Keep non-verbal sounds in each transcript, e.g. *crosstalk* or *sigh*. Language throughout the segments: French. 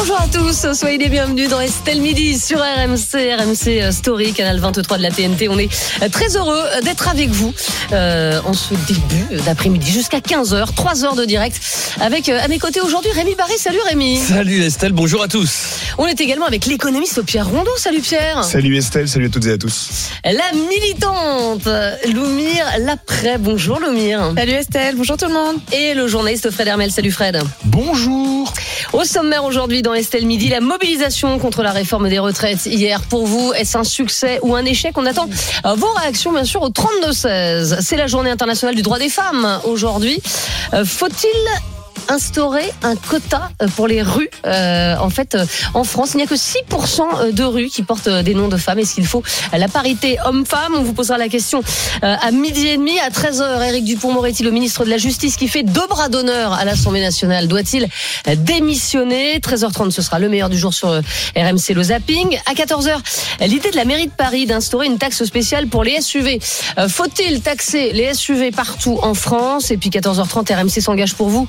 Bonjour à tous, soyez les bienvenus dans Estelle Midi sur RMC, RMC euh, Story, canal 23 de la TNT. On est euh, très heureux d'être avec vous euh, en ce début d'après-midi jusqu'à 15h, 3 heures de direct avec euh, à mes côtés aujourd'hui Rémi Barry. Salut Rémi. Salut Estelle, bonjour à tous. On est également avec l'économiste Pierre Rondeau. Salut Pierre. Salut Estelle, salut à toutes et à tous. La militante Loumire Laprès. Bonjour Loumire. Salut Estelle, bonjour tout le monde. Et le journaliste Fred Hermel. Salut Fred. Bonjour. Au sommaire aujourd'hui Estelle Midi, la mobilisation contre la réforme des retraites hier. Pour vous, est-ce un succès ou un échec? On attend euh, vos réactions bien sûr au 32-16. C'est la journée internationale du droit des femmes aujourd'hui. Euh, Faut-il instaurer un quota euh, pour les rues. Euh, en fait, euh, en France, il n'y a que 6% de rues qui portent des noms de femmes. Est-ce qu'il faut la parité homme-femme? On vous posera la question à midi et demi. À 13h, Éric Dupont-Moretti, le ministre de la Justice, qui fait deux bras d'honneur à l'Assemblée nationale, doit-il démissionner? 13h30, ce sera le meilleur du jour sur RMC le zapping. À 14h, l'idée de la mairie de Paris d'instaurer une taxe spéciale pour les SUV. Faut-il taxer les SUV partout en France? Et puis 14h30, RMC s'engage pour vous.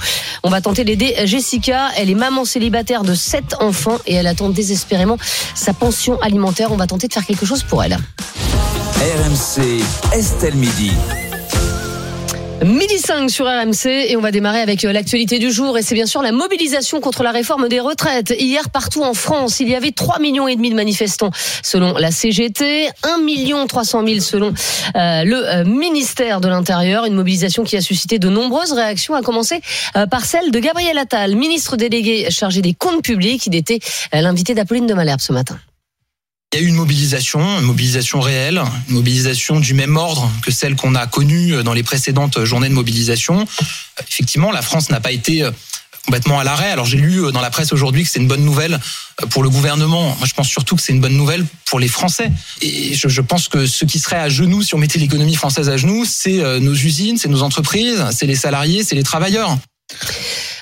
Va tenter d'aider Jessica. Elle est maman célibataire de 7 enfants et elle attend désespérément sa pension alimentaire. On va tenter de faire quelque chose pour elle. RMC, Estelle Midi. Midi 5 sur RMC et on va démarrer avec euh, l'actualité du jour et c'est bien sûr la mobilisation contre la réforme des retraites. Hier partout en France, il y avait 3 millions et demi de manifestants selon la CGT, 1 million 300 000 selon euh, le euh, ministère de l'Intérieur, une mobilisation qui a suscité de nombreuses réactions à commencer par celle de Gabriel Attal, ministre délégué chargé des comptes publics, il était l'invité d'Apolline de Malherbe ce matin. Il y a eu une mobilisation, une mobilisation réelle, une mobilisation du même ordre que celle qu'on a connue dans les précédentes journées de mobilisation. Effectivement, la France n'a pas été complètement à l'arrêt. Alors j'ai lu dans la presse aujourd'hui que c'est une bonne nouvelle pour le gouvernement. Moi, je pense surtout que c'est une bonne nouvelle pour les Français. Et je, pense que ce qui serait à genoux, si on mettait l'économie française à genoux, c'est euh, nos usines, c'est nos entreprises, c'est les salariés, c'est les travailleurs.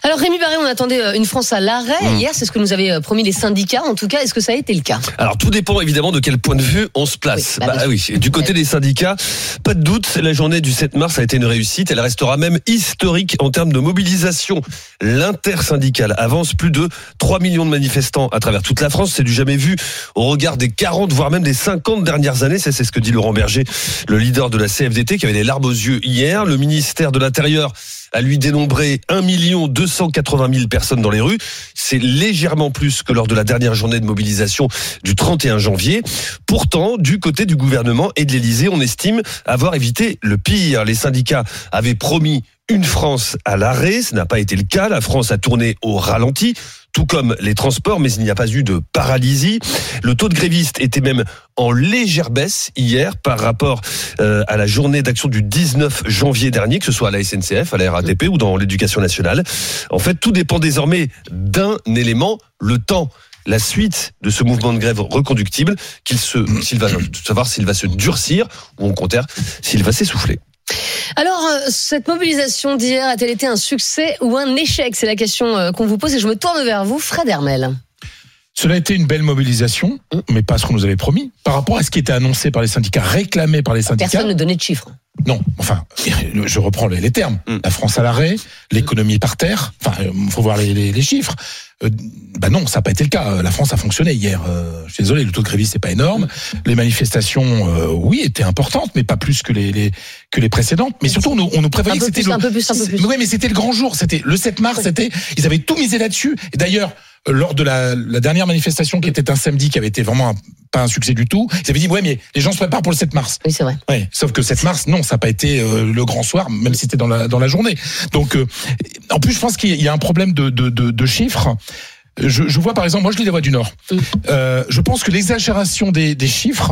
Alors Rémi Barré, on attendait euh, une France à l'arrêt. Mmh. Hier, c'est ce que nous avaient euh, promis les syndicats. En tout cas, est-ce que ça a été le cas? Alors tout dépend évidemment de quel point de vue on se place. Oui, bah Bah oui, du côté des syndicats, pas de doute, la journée du 7 mars a été une réussite. Elle restera même historique en termes de mobilisation. L'intersyndicale avance plus de 3 millions de manifestants à travers toute la France. C'est du jamais vu au regard des 40, voire même des 50 dernières années. C'est ce que dit Laurent Berger, le leader de la CFDT, qui avait les larmes aux yeux hier. Le ministère de l'Intérieur a lui dénombré 1 280 000 personnes dans les rues. C'est légèrement plus que lors de la dernière journée de mobilisation du 31 janvier. Pourtant, du côté du gouvernement et de l'Élysée, on estime avoir évité le pire. Les syndicats avaient promis une France à l'arrêt. Ce n'a pas été le cas. La France a tourné au ralenti tout comme les transports, mais il n'y a pas eu de paralysie. Le taux de grévistes était même en légère baisse hier par rapport euh, à la journée d'action du 19 janvier dernier, que ce soit à la SNCF, à la RATP ou dans l'éducation nationale. En fait, tout dépend désormais d'un élément, le temps la suite de ce mouvement de grève reconductible, qu'il s'il va, savoir s'il va se durcir ou au contraire s'il va s'essouffler. Alors, euh, cette mobilisation d'hier a-t-elle été un succès ou un échec? C'est la question euh, qu'on vous pose et je me tourne vers vous, Fred Hermel. Cela a été une belle mobilisation, mais pas ce qu'on nous avait promis. Par rapport à ce qui était annoncé par les syndicats, réclamé par les syndicats. Personne ne donnait de chiffres. Non, enfin, je reprends les, les termes. Mm. La France à l'arrêt, l'économie par terre. Enfin, il faut voir les, les- les chiffres. Euh, bah non, ça n'a pas été le cas. Euh, La France a fonctionné hier. Euh, je suis désolé, le taux de grévistes c'est pas énorme. Les manifestations, euh, oui, étaient importantes, mais pas plus que les, les que les précédentes. Mais surtout, on nous, on nous prévoyait Un peu que c'était plus, le, un peu plus, un peu plus. Oui, mais c'était le grand jour. C'était le 7 mars. C'était, ils avaient tout misé là-dessus. Et d'ailleurs, euh, lors de la, la dernière manifestation qui était un samedi, qui avait été vraiment un- pas un succès du tout, ils avaient dit ouais, mais les gens se préparent pour le 7 mars. Oui, c'est vrai. Ouais, sauf que 7 mars, non, ça n'a pas été euh, le grand soir, même si c'était dans la, dans la journée. Donc, euh, en plus, je pense qu'il y a un problème de, de, de, de chiffres. Je, je vois par exemple, moi je lis la Voix du Nord. Euh, je pense que l'exagération des, des chiffres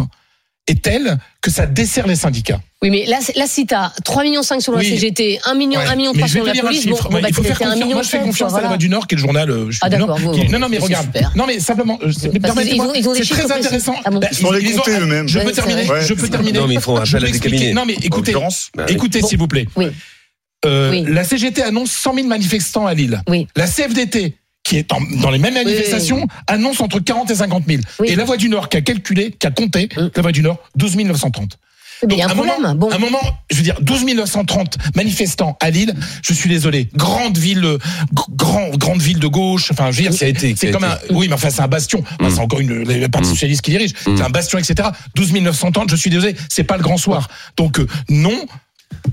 est telle que ça dessert les syndicats. Oui, mais là, là si t'as 3 millions 5 selon Oui. la CGT, 1 million, Ouais. 1 million Mais 3 je vais selon te la police, bon, bon, Ouais, bah, il faut faire mettais 1 confiance. Moi, je fais 7, confiance à la voilà. Voix du Nord, qui est le journal. euh, je suis- Ah, d'accord, non, vous- qui- non, non, mais c'est regarde. super. Non, mais simplement, euh, permettez-moi, c'est très intéressant. Ah bon Bah, Ils sont les compter eux-mêmes. Je peux terminer. Je peux terminer. Non, mais ils appel à des cabinets. Non, mais écoutez, Bah, écoutez, Bon. s'il vous plaît. Euh, Oui. La CGT annonce 100 000 manifestants à Lille. Oui. La CFDT, qui est en- dans les mêmes manifestations, annonce entre 40 et 50 000. Oui. Et la Voix du Nord qui a calculé, qui a compté, Mm. la Voix du Nord, 12 930. Mais il y a un Donc, problème. Moment, Bon. Un moment, je veux dire, 12 930 manifestants à Lille. Je suis désolé. Grande ville, gr- grand, grande ville de gauche. Enfin, je veux dire, c'est a comme un, oui, mais enfin, c'est un bastion. Enfin, Mm. c'est encore une, le parti Mm. socialiste qui dirige. C'est un bastion, etc. 12 930, je suis désolé. C'est pas le grand soir. Donc, euh, non.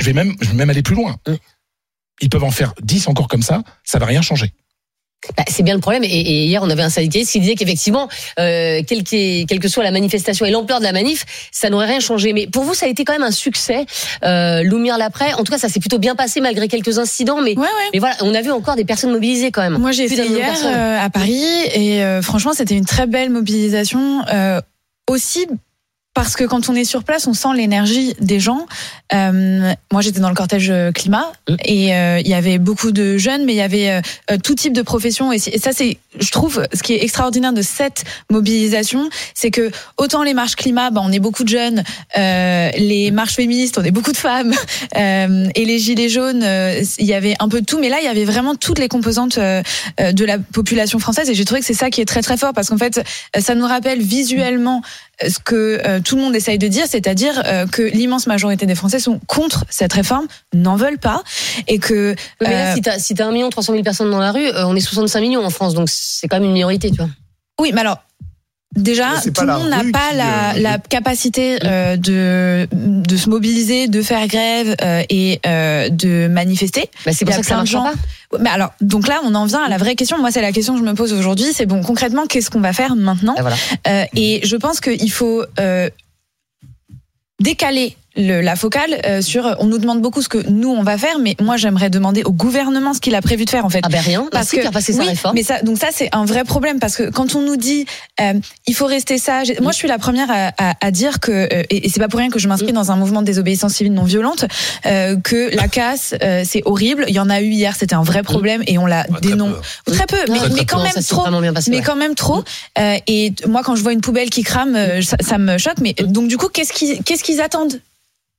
Je vais même, je vais même aller plus loin. Ils peuvent en faire 10 encore comme ça. Ça va rien changer. Bah, c'est bien le problème. Et, et hier, on avait un syndicaliste qui disait qu'effectivement, euh, quelle, quelle que soit la manifestation et l'ampleur de la manif, ça n'aurait rien changé. Mais pour vous, ça a été quand même un succès. Euh, Loumir l'après, en tout cas, ça s'est plutôt bien passé malgré quelques incidents. Mais, Ouais, ouais. mais voilà, on a vu encore des personnes mobilisées quand même. Moi, j'ai été hier euh, à Paris et euh, franchement, c'était une très belle mobilisation. euh, aussi parce que quand on est sur place, on sent l'énergie des gens. Euh, moi, j'étais dans le cortège euh, climat Mm. et euh, il y avait beaucoup de jeunes, mais il y avait euh, euh, tout type de professions. Et, ça, c'est, je trouve, ce qui est extraordinaire de cette mobilisation, c'est que autant les marches climat, bah, on est beaucoup de jeunes, euh, les marches féministes, on est beaucoup de femmes, *laughs* euh, et les gilets jaunes, il y avait un peu de tout, mais là, il y avait vraiment toutes les composantes de la population française, et j'ai trouvé que c'est ça qui est très très fort, parce qu'en fait, ça nous rappelle visuellement ce que euh, tout le monde essaye de dire, c'est-à-dire euh, que l'immense majorité des Français sont contre cette réforme, n'en veulent pas, et que Oui, mais là, euh, si t'as si t'as 1 million 300 000 personnes dans la rue, on est 65 millions en France, donc c'est quand même une minorité, tu vois. Oui, mais alors. Déjà, tout le monde n'a pas qui, la, euh, la capacité euh, de, de se mobiliser, de faire grève euh, et euh, de manifester. Bah, c'est pour a ça que ça plein de marche gens. pas. Mais alors, donc là, on en vient à la vraie question. Moi, c'est la question que je me pose aujourd'hui. C'est bon, concrètement, qu'est-ce qu'on va faire maintenant Ah, voilà. Euh, Et je pense qu'il faut euh, décaler le, la focale euh, sur. On nous demande beaucoup ce que nous on va faire, mais moi, j'aimerais demander au gouvernement ce qu'il a prévu de faire en fait. Ah ben rien, parce qu'il a passé sa réforme. mais ça, donc ça c'est un vrai problème parce que quand on nous dit euh, il faut rester sage, moi je suis la première à, à, à dire que euh, et, et c'est pas pour rien que je m'inscris dans un mouvement de désobéissance civile non violente euh, que la casse euh, c'est horrible. Il y en a eu hier, c'était un vrai problème et on l'a Ah, très dénoncé peu. très peu, mais, quand même trop. passé, Mais ouais. quand même trop. Euh, et moi, quand je vois une poubelle qui crame, euh, ça, ça me choque. Mais donc, du coup, qu'est-ce qu'ils qu'est-ce qu'ils attendent?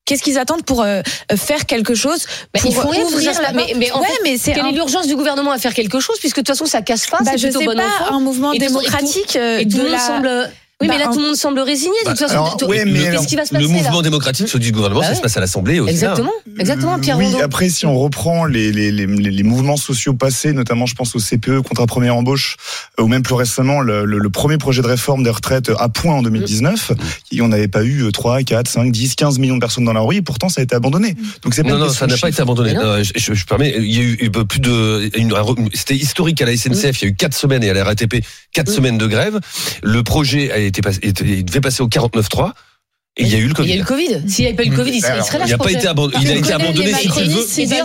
Qu'est-ce qu'ils attendent pour euh, faire quelque chose Bah, pour ils font ouvrir ça, la mais- porte mais en ouais, fait, mais c'est Quelle un- est l'urgence du gouvernement à faire quelque chose puisque de toute façon ça casse pas, bah, c'est je plutôt sais bon pas enfant. un mouvement Et tout- et tout- démocratique euh, Et tout de la semble. Oui, Bah, mais là, un- tout le monde semble résigné. De toute façon, qu'est-ce qui va se passer Le mouvement là démocratique, celui du gouvernement, Bah ça se passe à l'Assemblée aussi. Exactement, exactement. Pierre oui, après, si on reprend les, les, les, les- les mouvements sociaux passés, notamment, je pense au CPE, contrat première embauche, euh, ou même plus récemment, le, le- le premier projet de réforme des retraites à point en 2019, et on n'avait pas eu 3, 4, 5, 10, 15 millions de personnes dans la rue, et pourtant, ça a été abandonné. Donc, c'est pas Non, non, ça n'a pas été abandonné. Non. Je, je- je permets, il y a eu plus de, c'était historique à la SNCF. Il y a eu quatre semaines et à la RATP, quatre Mm. semaines de grève. Le projet a été il devait passer au 49.3 et il y a eu le Il y Covid. a eu le Covid. S'il n'y avait pas eu le Covid, il serait, il Alors, serait là. Il n'a pas été abandonné. Il a été abandonné si tu veux.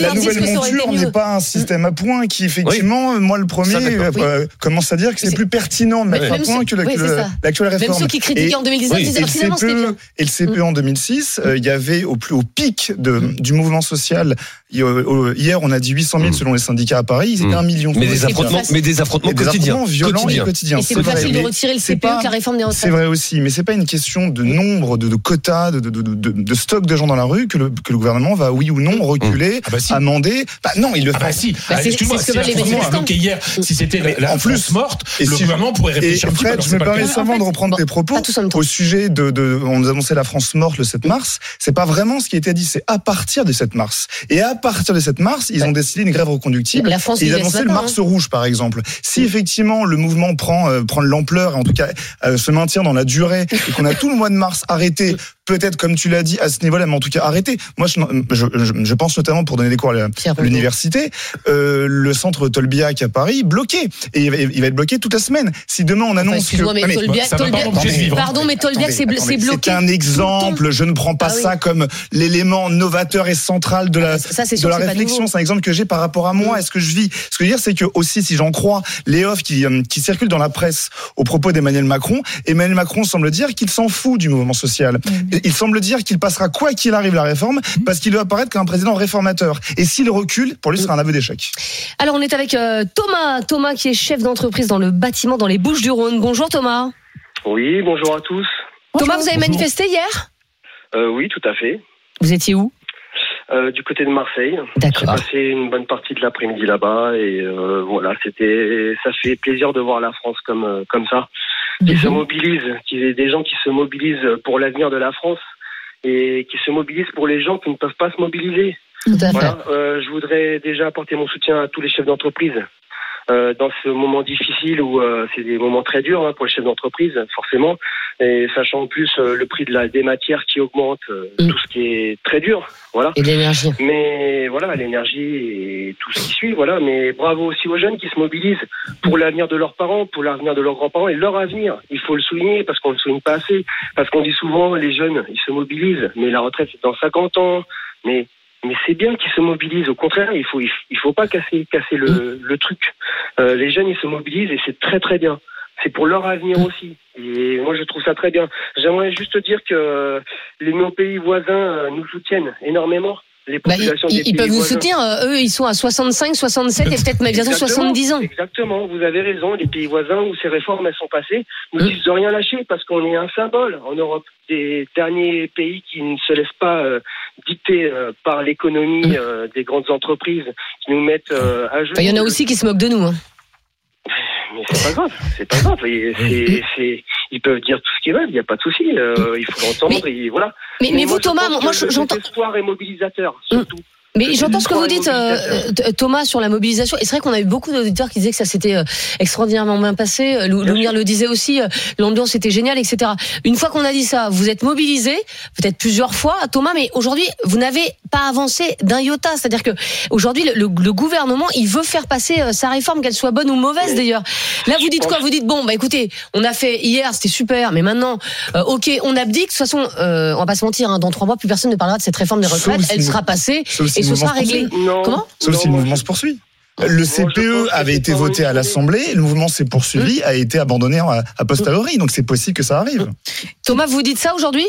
La nouvelle monture n'est pas un système à points qui, effectivement, moi, le premier, oui. euh, commence à dire que c'est plus pertinent de mettre à même point que c'est l'actuelle Même réforme. ceux qui critiquaient Et- en 2019 oui, disaient et le finalement c'était CPE, bien. et le CPE en 2006, euh, il y avait au plus au pic de, du mouvement social. Hier, on a dit 800 000 Mm. selon les syndicats à Paris. Ils étaient Mm. un million. Mais des c'est affrontements, mais des affrontements quotidiens. violents et quotidiens. C'est C'est plus facile de mais retirer le c'est CPE que la réforme des C'est retraites. vrai aussi, mais c'est pas une question de nombre, de, de quotas, de, de, de, de, de stock de gens dans la rue que le, que le gouvernement va, oui ou non, reculer, Ah bah si. amender. Bah non, il le Ah fait. bah si, Bah, Ah, excuse-moi, c'est ce hier, si c'était la, la en plus, France morte, et le si- gouvernement pourrait Et réfléchir peu. Fred, je me permets seulement de reprendre tes propos en même temps. au sujet de, de, on nous annonçait la France morte le 7 mars. C'est pas vraiment ce qui a été dit, c'est à partir du 7 mars. Et à partir du 7 mars, ils ont décidé une grève reconductible. La France Et ils annonçaient le mars rouge, par exemple. Si effectivement le mouvement prend euh, prend de l'ampleur, et en tout cas euh, se maintient dans la durée, et qu'on a tout le mois de mars arrêté, peut-être comme tu l'as dit à ce niveau-là, mais en tout cas arrêté. Moi, je, je, je- je pense notamment pour donner des cours à l'université, euh, le centre Tolbiac à Paris bloqué, et il va, il va être bloqué toute la semaine. Si demain on Enfin, annonce que Excuse-moi, mais Ah, Tolbiac, Tolbiac- vivre. pardon, mais Tolbiac, c'est bloqué. C'est un exemple. Je ne prends pas Ah oui. ça comme l'élément novateur et central de la, Ah, ça, de la réflexion. C'est un exemple que j'ai par rapport à moi. Mm. Est-ce que je vis Ce que je veux dire, c'est que aussi, si j'en crois les offres qui, euh, qui circulent dans la presse au propos d'Emmanuel Macron, Emmanuel Macron semble dire qu'il s'en fout du mouvement social. Mm. Il semble dire qu'il passera quoi qu'il arrive la réforme parce qu'il doit apparaître comme un président réformateur. Et s'il recule, pour lui, ce sera un aveu d'échec. Alors, on est avec euh, Thomas. Thomas qui est chef d'entreprise dans le bâtiment dans les Bouches du Rhône. Bonjour Thomas. Oui, bonjour à tous. Thomas, vous avez manifesté hier Euh, oui, tout à fait. Vous étiez où euh, du côté de Marseille. J'ai D'accord. passé une bonne partie de l'après-midi là-bas et euh, voilà, c'était, ça fait plaisir de voir la France comme comme ça, qui se mobilise, qu'il y ait des gens qui se mobilisent pour l'avenir de la France et qui se mobilisent pour les gens qui ne peuvent pas se mobiliser. Tout à fait. Voilà, euh, je voudrais déjà apporter mon soutien à tous les chefs d'entreprise. Euh, dans ce moment difficile où euh, c'est des moments très durs hein, pour les chefs d'entreprise, forcément, et sachant en plus euh, le prix de la, des matières qui augmente, euh, Mm. tout ce qui est très dur, voilà. Et l'énergie. Mais voilà, l'énergie et tout ce qui suit, voilà. Mais bravo aussi aux jeunes qui se mobilisent pour l'avenir de leurs parents, pour l'avenir de leurs grands-parents et leur avenir. Il faut le souligner parce qu'on le souligne pas assez. Parce qu'on dit souvent, les jeunes, ils se mobilisent, mais la retraite c'est dans 50 ans. Mais mais c'est bien qu'ils se mobilisent. Au contraire, il faut il faut pas casser casser le, le truc. Euh, les jeunes, ils se mobilisent et c'est très très bien. C'est pour leur avenir aussi. Et moi, je trouve ça très bien. J'aimerais juste dire que les nos pays voisins euh, nous soutiennent énormément. Les Bah, ils, populations des ils- pays peuvent vous voisins. soutenir. euh, eux, ils sont à 65, 67 et peut-être même bientôt Exactement, 70 ans. Exactement, vous avez raison. Les pays voisins où ces réformes elles sont passées nous Mm. disent de rien lâcher parce qu'on est un symbole en Europe des derniers pays qui ne se laissent pas euh, dicter euh, par l'économie euh, des grandes entreprises qui nous mettent à genoux. Enfin, il y en a aussi qui se moquent de nous. hein. Mais c'est pas grave, c'est pas grave. Et c'est- ils peuvent dire tout ce qu'ils veulent, il n'y a pas de souci. euh, il faut l'entendre et voilà. Mais, mais vous, moi, Thomas, moi, je- le j'entends. espoir est mobilisateur, surtout. Mais j'entends ce que vous dites, euh, euh, Thomas, sur la mobilisation. Et c'est vrai qu'on a eu beaucoup d'auditeurs qui disaient que ça s'était euh, extraordinairement bien passé. Euh, Loumir le disait aussi, l'ambiance était géniale, etc. Une fois qu'on a dit ça, vous êtes mobilisés, peut-être plusieurs fois, Thomas, mais aujourd'hui, vous n'avez pas avancé d'un iota. C'est-à-dire que aujourd'hui, le, le- le gouvernement, il veut faire passer sa réforme, qu'elle soit bonne ou mauvaise d'ailleurs. Là, vous dites quoi? Vous dites bon, bah écoutez, on a fait hier, c'était super, mais maintenant, euh, ok, on abdique. De toute façon, euh, on va pas se mentir, hein, dans trois mois, plus personne ne parlera de cette réforme des retraites. Elle le- sera passée et le ce mouvement sera se réglé. Non. Comment Sauf Non, si le mouvement se poursuit. Le CPE que avait été voté à l'Assemblée, le mouvement s'est poursuivi, a été abandonné à, à posteriori, donc c'est possible que ça arrive. Thomas, vous dites ça aujourd'hui?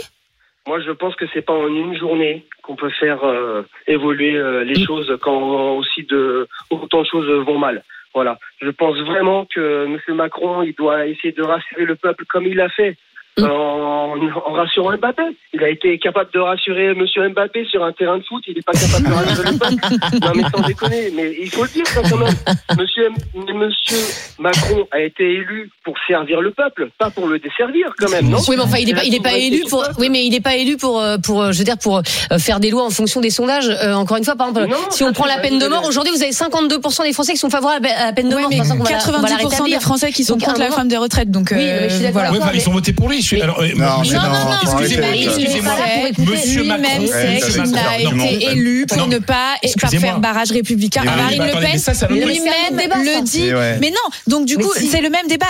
Moi, je pense que c'est pas en une journée qu'on peut faire euh, évoluer euh, les choses quand aussi de autant de choses vont mal. Voilà. Je pense vraiment que M. Macron, il doit essayer de rassurer le peuple comme il l'a fait. Mm. En, en rassurant Mbappé. Il a été capable de rassurer M. Mbappé sur un terrain de foot. Il n'est pas capable de rassurer le peuple. *laughs* Non, mais sans déconner. Mais il faut le dire, ça, quand même. Monsieur, M- Monsieur Macron a été élu pour servir le peuple, pas pour le desservir, quand même, non? Oui, mais enfin, il n'est pas, il est pas C'est la élu pour. Oui, mais il n'est pas élu pour, pour, euh, je veux dire, pour euh, faire des lois en fonction des sondages. Euh, encore une fois, par exemple, Non, si on prend la peine de mort, aujourd'hui, vous avez 52% des Français qui sont favorables à la peine de mort. mais C'est pour ça qu'on va la- on va la 90% des. Français qui sont Donc, contre la réforme des retraites. Donc, Oui, je suis voilà. Ouais, ils sont votés pour lui. Alors, euh, Non, Non, non, excusez-moi, excusez-moi. Monsieur Lui-même Macron, sait Ouais, qu'il c'est n'a été élu pour ne pas faire barrage républicain. Mais oui, Marine Le Pen lui-même le dit. Mais non, donc du coup, c'est le même débat.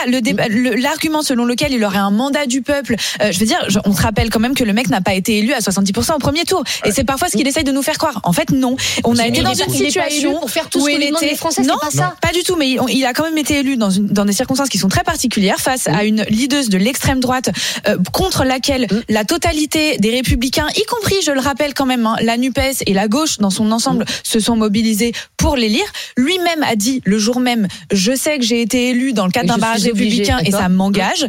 L'argument selon lequel il aurait un mandat du peuple. euh, je veux dire, on se rappelle quand même que le mec n'a pas été élu à 70% au premier tour. Et c'est parfois ce qu'il essaye de nous faire croire. En fait, non. On a été dans une situation pour faire tout ce où que demandent était. les Français, non, pas ça. pas du tout. Mais il, a quand même été élu dans des circonstances qui sont très particulières face à une leaduse de l'extrême droite euh, contre laquelle Mm. la totalité des républicains, y compris, je le rappelle quand même, hein, la Nupes et la gauche dans son ensemble, se sont mobilisés pour l'élire. Lui-même a dit le jour même, je sais que j'ai été élu dans le cadre d'un barrage républicain et ça m'engage.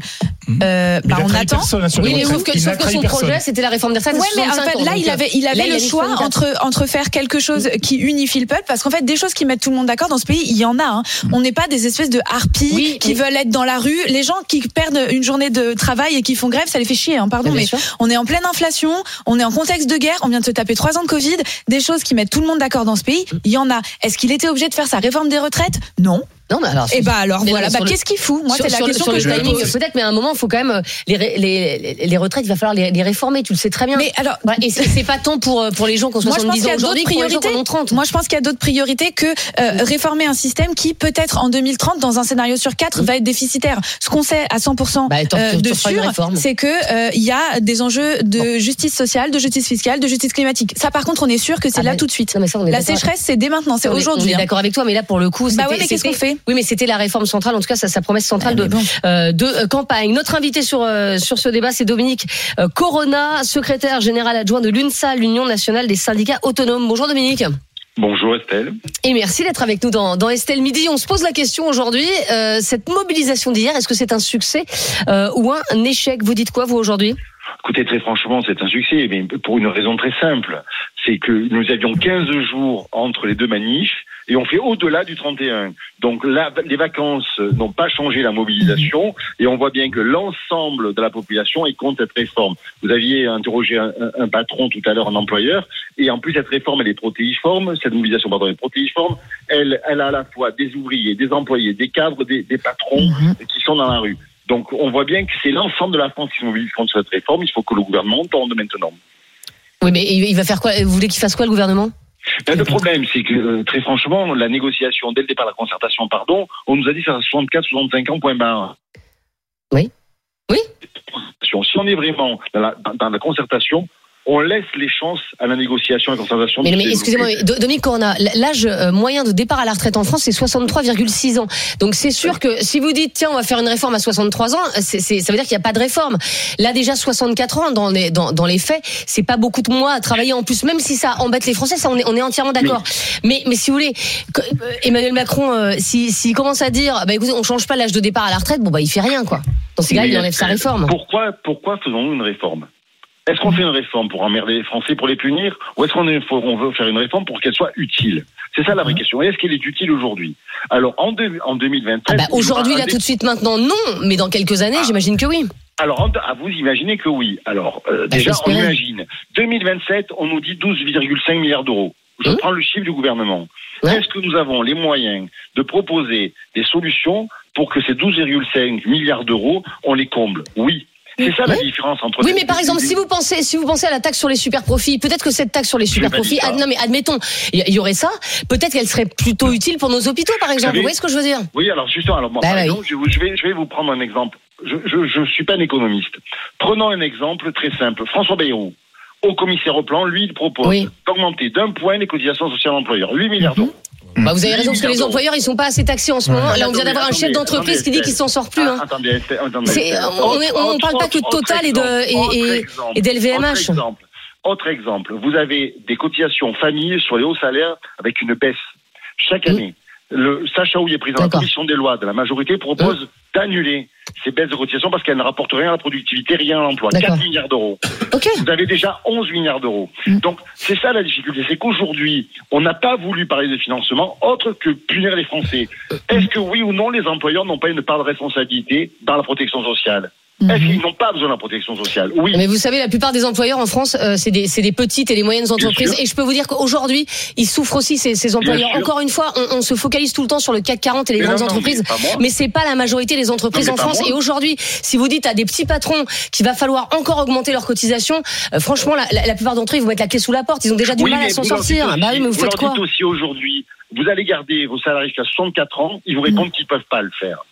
Mhm. Euh, bah, on attend. hein, les Oui, mais sauf que, Il sauf que son personne. projet, c'était la réforme des retraites. Ouais, mais en 65 fait, ans, là, il avait, il là, avait a le choix 64. entre, entre faire quelque chose qui unifie le peuple, parce qu'en fait, des choses qui mettent tout le monde d'accord dans ce pays, il y en a. Hein. On n'est pas des espèces de harpies Oui, qui oui. veulent être dans la rue. Les gens qui perdent une journée de travail et qui font grève, ça les fait chier, hein, pardon, mais on est en pleine inflation, on est en contexte de guerre, on vient de se taper trois ans de Covid, des choses qui mettent tout le monde d'accord dans ce pays, il y en a. Est-ce qu'il était obligé de faire sa réforme des retraites? Non. Non, mais alors. Et bah alors voilà, bah qu'est-ce qu'il fout? Moi, c'est la question que le je peut-être, mais à un moment, il faut quand même les, les, les retraites, il va falloir les, les réformer. Tu le sais très bien. Mais alors, Voilà, et c'est pas tant pour euh, pour les gens pense 70 qu'il y ans aujourd'hui pour les gens qui en priorités. ont 30. Moi, je pense qu'il y a d'autres priorités que euh, réformer un système qui, peut-être en 2030, dans un scénario sur quatre, va être déficitaire. Ce qu'on sait à 100% Bah, euh, de sûr, c'est que euh, il y a des enjeux de justice sociale, de justice fiscale, de justice climatique. Ça, par contre, on est sûr que c'est Ah, là mais- tout de suite. La sécheresse, c'est dès maintenant, c'est aujourd'hui. On est hein. d'accord avec toi, mais là, pour le coup, Bah ouais, mais qu'est-ce qu'on fait? Oui, mais c'était la réforme centrale, en tout cas, ça, sa promesse centrale Ah, de, bon. euh, de euh, campagne. Notre invité sur, euh, sur ce débat, c'est Dominique Corona, secrétaire général adjoint de l'UNSA, l'Union nationale des syndicats autonomes. Bonjour Dominique. Bonjour Estelle. Et merci d'être avec nous dans, dans Estelle Midi. On se pose la question aujourd'hui, euh, cette mobilisation d'hier, est-ce que c'est un succès euh, ou un échec? Vous dites quoi, vous, aujourd'hui? Écoutez, très franchement, c'est un succès, mais pour une raison très simple. c'est que nous avions 15 jours entre les deux manifs et on fait au-delà du 31. Donc là, les vacances n'ont pas changé la mobilisation et on voit bien que l'ensemble de la population est contre cette réforme. Vous aviez interrogé un, patron tout à l'heure, un employeur, et en plus cette réforme, elle est protéiforme, cette mobilisation, pardon, est protéiforme. Elle, elle a à la fois des ouvriers, des employés, des cadres, des, des patrons qui sont dans la rue. Donc on voit bien que c'est l'ensemble de la France qui se mobilise contre cette réforme. Il faut que le gouvernement tourne maintenant. Oui, mais il va faire quoi? Vous voulez qu'il fasse quoi le gouvernement? Ben, le problème, c'est que euh, très franchement, la négociation dès le départ, la concertation, pardon, on nous a dit que ça sera 64, 65 ans, point barre. Oui. Oui. Si on est vraiment dans la, dans- dans la concertation, on laisse les chances à la négociation et à la concertation. Mais, mais se excusez-moi, Dominique Corona, l'âge euh, moyen de départ à la retraite en France, c'est 63,6 ans. Donc c'est sûr que si vous dites, tiens, on va faire une réforme à 63 ans, c'est- ça veut dire qu'il n'y a pas de réforme. Là, déjà 64 ans, dans les, dans, dans les faits, c'est pas beaucoup de mois à travailler en plus, même si ça embête les Français, ça, on est, on est entièrement d'accord. Mais, mais si vous voulez, euh, Emmanuel Macron, euh, s'il si, s'il commence à dire, bah écoutez, on change pas l'âge de départ à la retraite, bon bah il fait rien, quoi. Dans ces cas-là, il enlève sa euh, réforme. Pourquoi, pourquoi faisons-nous une réforme? Est-ce qu'on fait une réforme pour emmerder les Français, pour les punir, ou est-ce qu'on veut faire une réforme pour qu'elle soit utile? C'est ça la vraie question. Et est-ce qu'elle est utile aujourd'hui? Alors en, deux- en 2023. Ah bah, aujourd'hui, là, tout de suite, maintenant, non. Mais dans quelques années, j'imagine que oui. Alors, en- ah, vous imaginez que oui. Alors, euh, Bah, déjà, on imagine. 2027, on nous dit 12,5 milliards d'euros. Je Hum. prends le chiffre du gouvernement. Ouais. Est-ce que nous avons les moyens de proposer des solutions pour que ces 12,5 milliards d'euros, on les comble? Oui. C'est ça la Oui. différence entre. Oui, mais par exemple, si vous pensez, si vous pensez à la taxe sur les super profits, peut-être que cette taxe sur les super profits, ad- non mais admettons, il y, y aurait ça, peut-être qu'elle serait plutôt utile pour nos hôpitaux, par exemple. Vous voyez ce que je veux dire? Oui, alors justement, alors moi, Bah par oui. exemple, je, vais, je vais vous prendre un exemple. Je je, je suis pas un économiste. Prenons un exemple très simple. François Bayrou, au commissaire au plan, lui, il propose Oui. d'augmenter d'un point les cotisations sociales d'employeurs. 8 milliards d'euros. Bah, vous avez raison, parce que les employeurs, ils sont pas assez taxés en ce moment. Là, on vient d'avoir un chef d'entreprise qui dit qu'il s'en sort plus. Hein. C'est- Autre- on autre- parle pas que de Total et de- et- autre et- exemple, d'LVMH. Autre. Vous avez des cotisations familles sur les hauts salaires avec une baisse chaque Mm. année. Le Sacha Houillet, président de la commission des lois de la majorité, propose d'annuler ces baisses de cotisations parce qu'elles ne rapportent rien à la productivité, rien à l'emploi. D'accord. 4 milliards d'euros. Vous avez déjà 11 milliards d'euros. Donc, c'est ça la difficulté. C'est qu'aujourd'hui, on n'a pas voulu parler de financement autre que punir les Français. Est-ce que oui ou non, les employeurs n'ont pas une part de responsabilité dans la protection sociale? Est-ce qu'ils n'ont pas besoin de la protection sociale Oui. Mais vous savez, la plupart des employeurs en France, euh, c'est des, des petites et des moyennes entreprises. Et je peux vous dire qu'aujourd'hui, ils souffrent aussi, ces, ces employeurs. Encore une fois, on, on se focalise tout le temps sur le CAC 40 et les Mais grandes non, non, entreprises. mais c'est pas la majorité des entreprises Non, en France. Et aujourd'hui, si vous dites à des petits patrons qu'il va falloir encore augmenter leurs cotisations, euh, franchement, la, la- la plupart d'entre eux, ils vont mettre la clé sous la porte. Ils ont déjà du Oui, mal à s'en vous sortir. dites bah oui, aussi- mais vous, faites leur quoi aussi aujourd'hui, vous allez garder vos salariés jusqu'à 64 ans, ils vous répondent qu'ils peuvent pas le faire.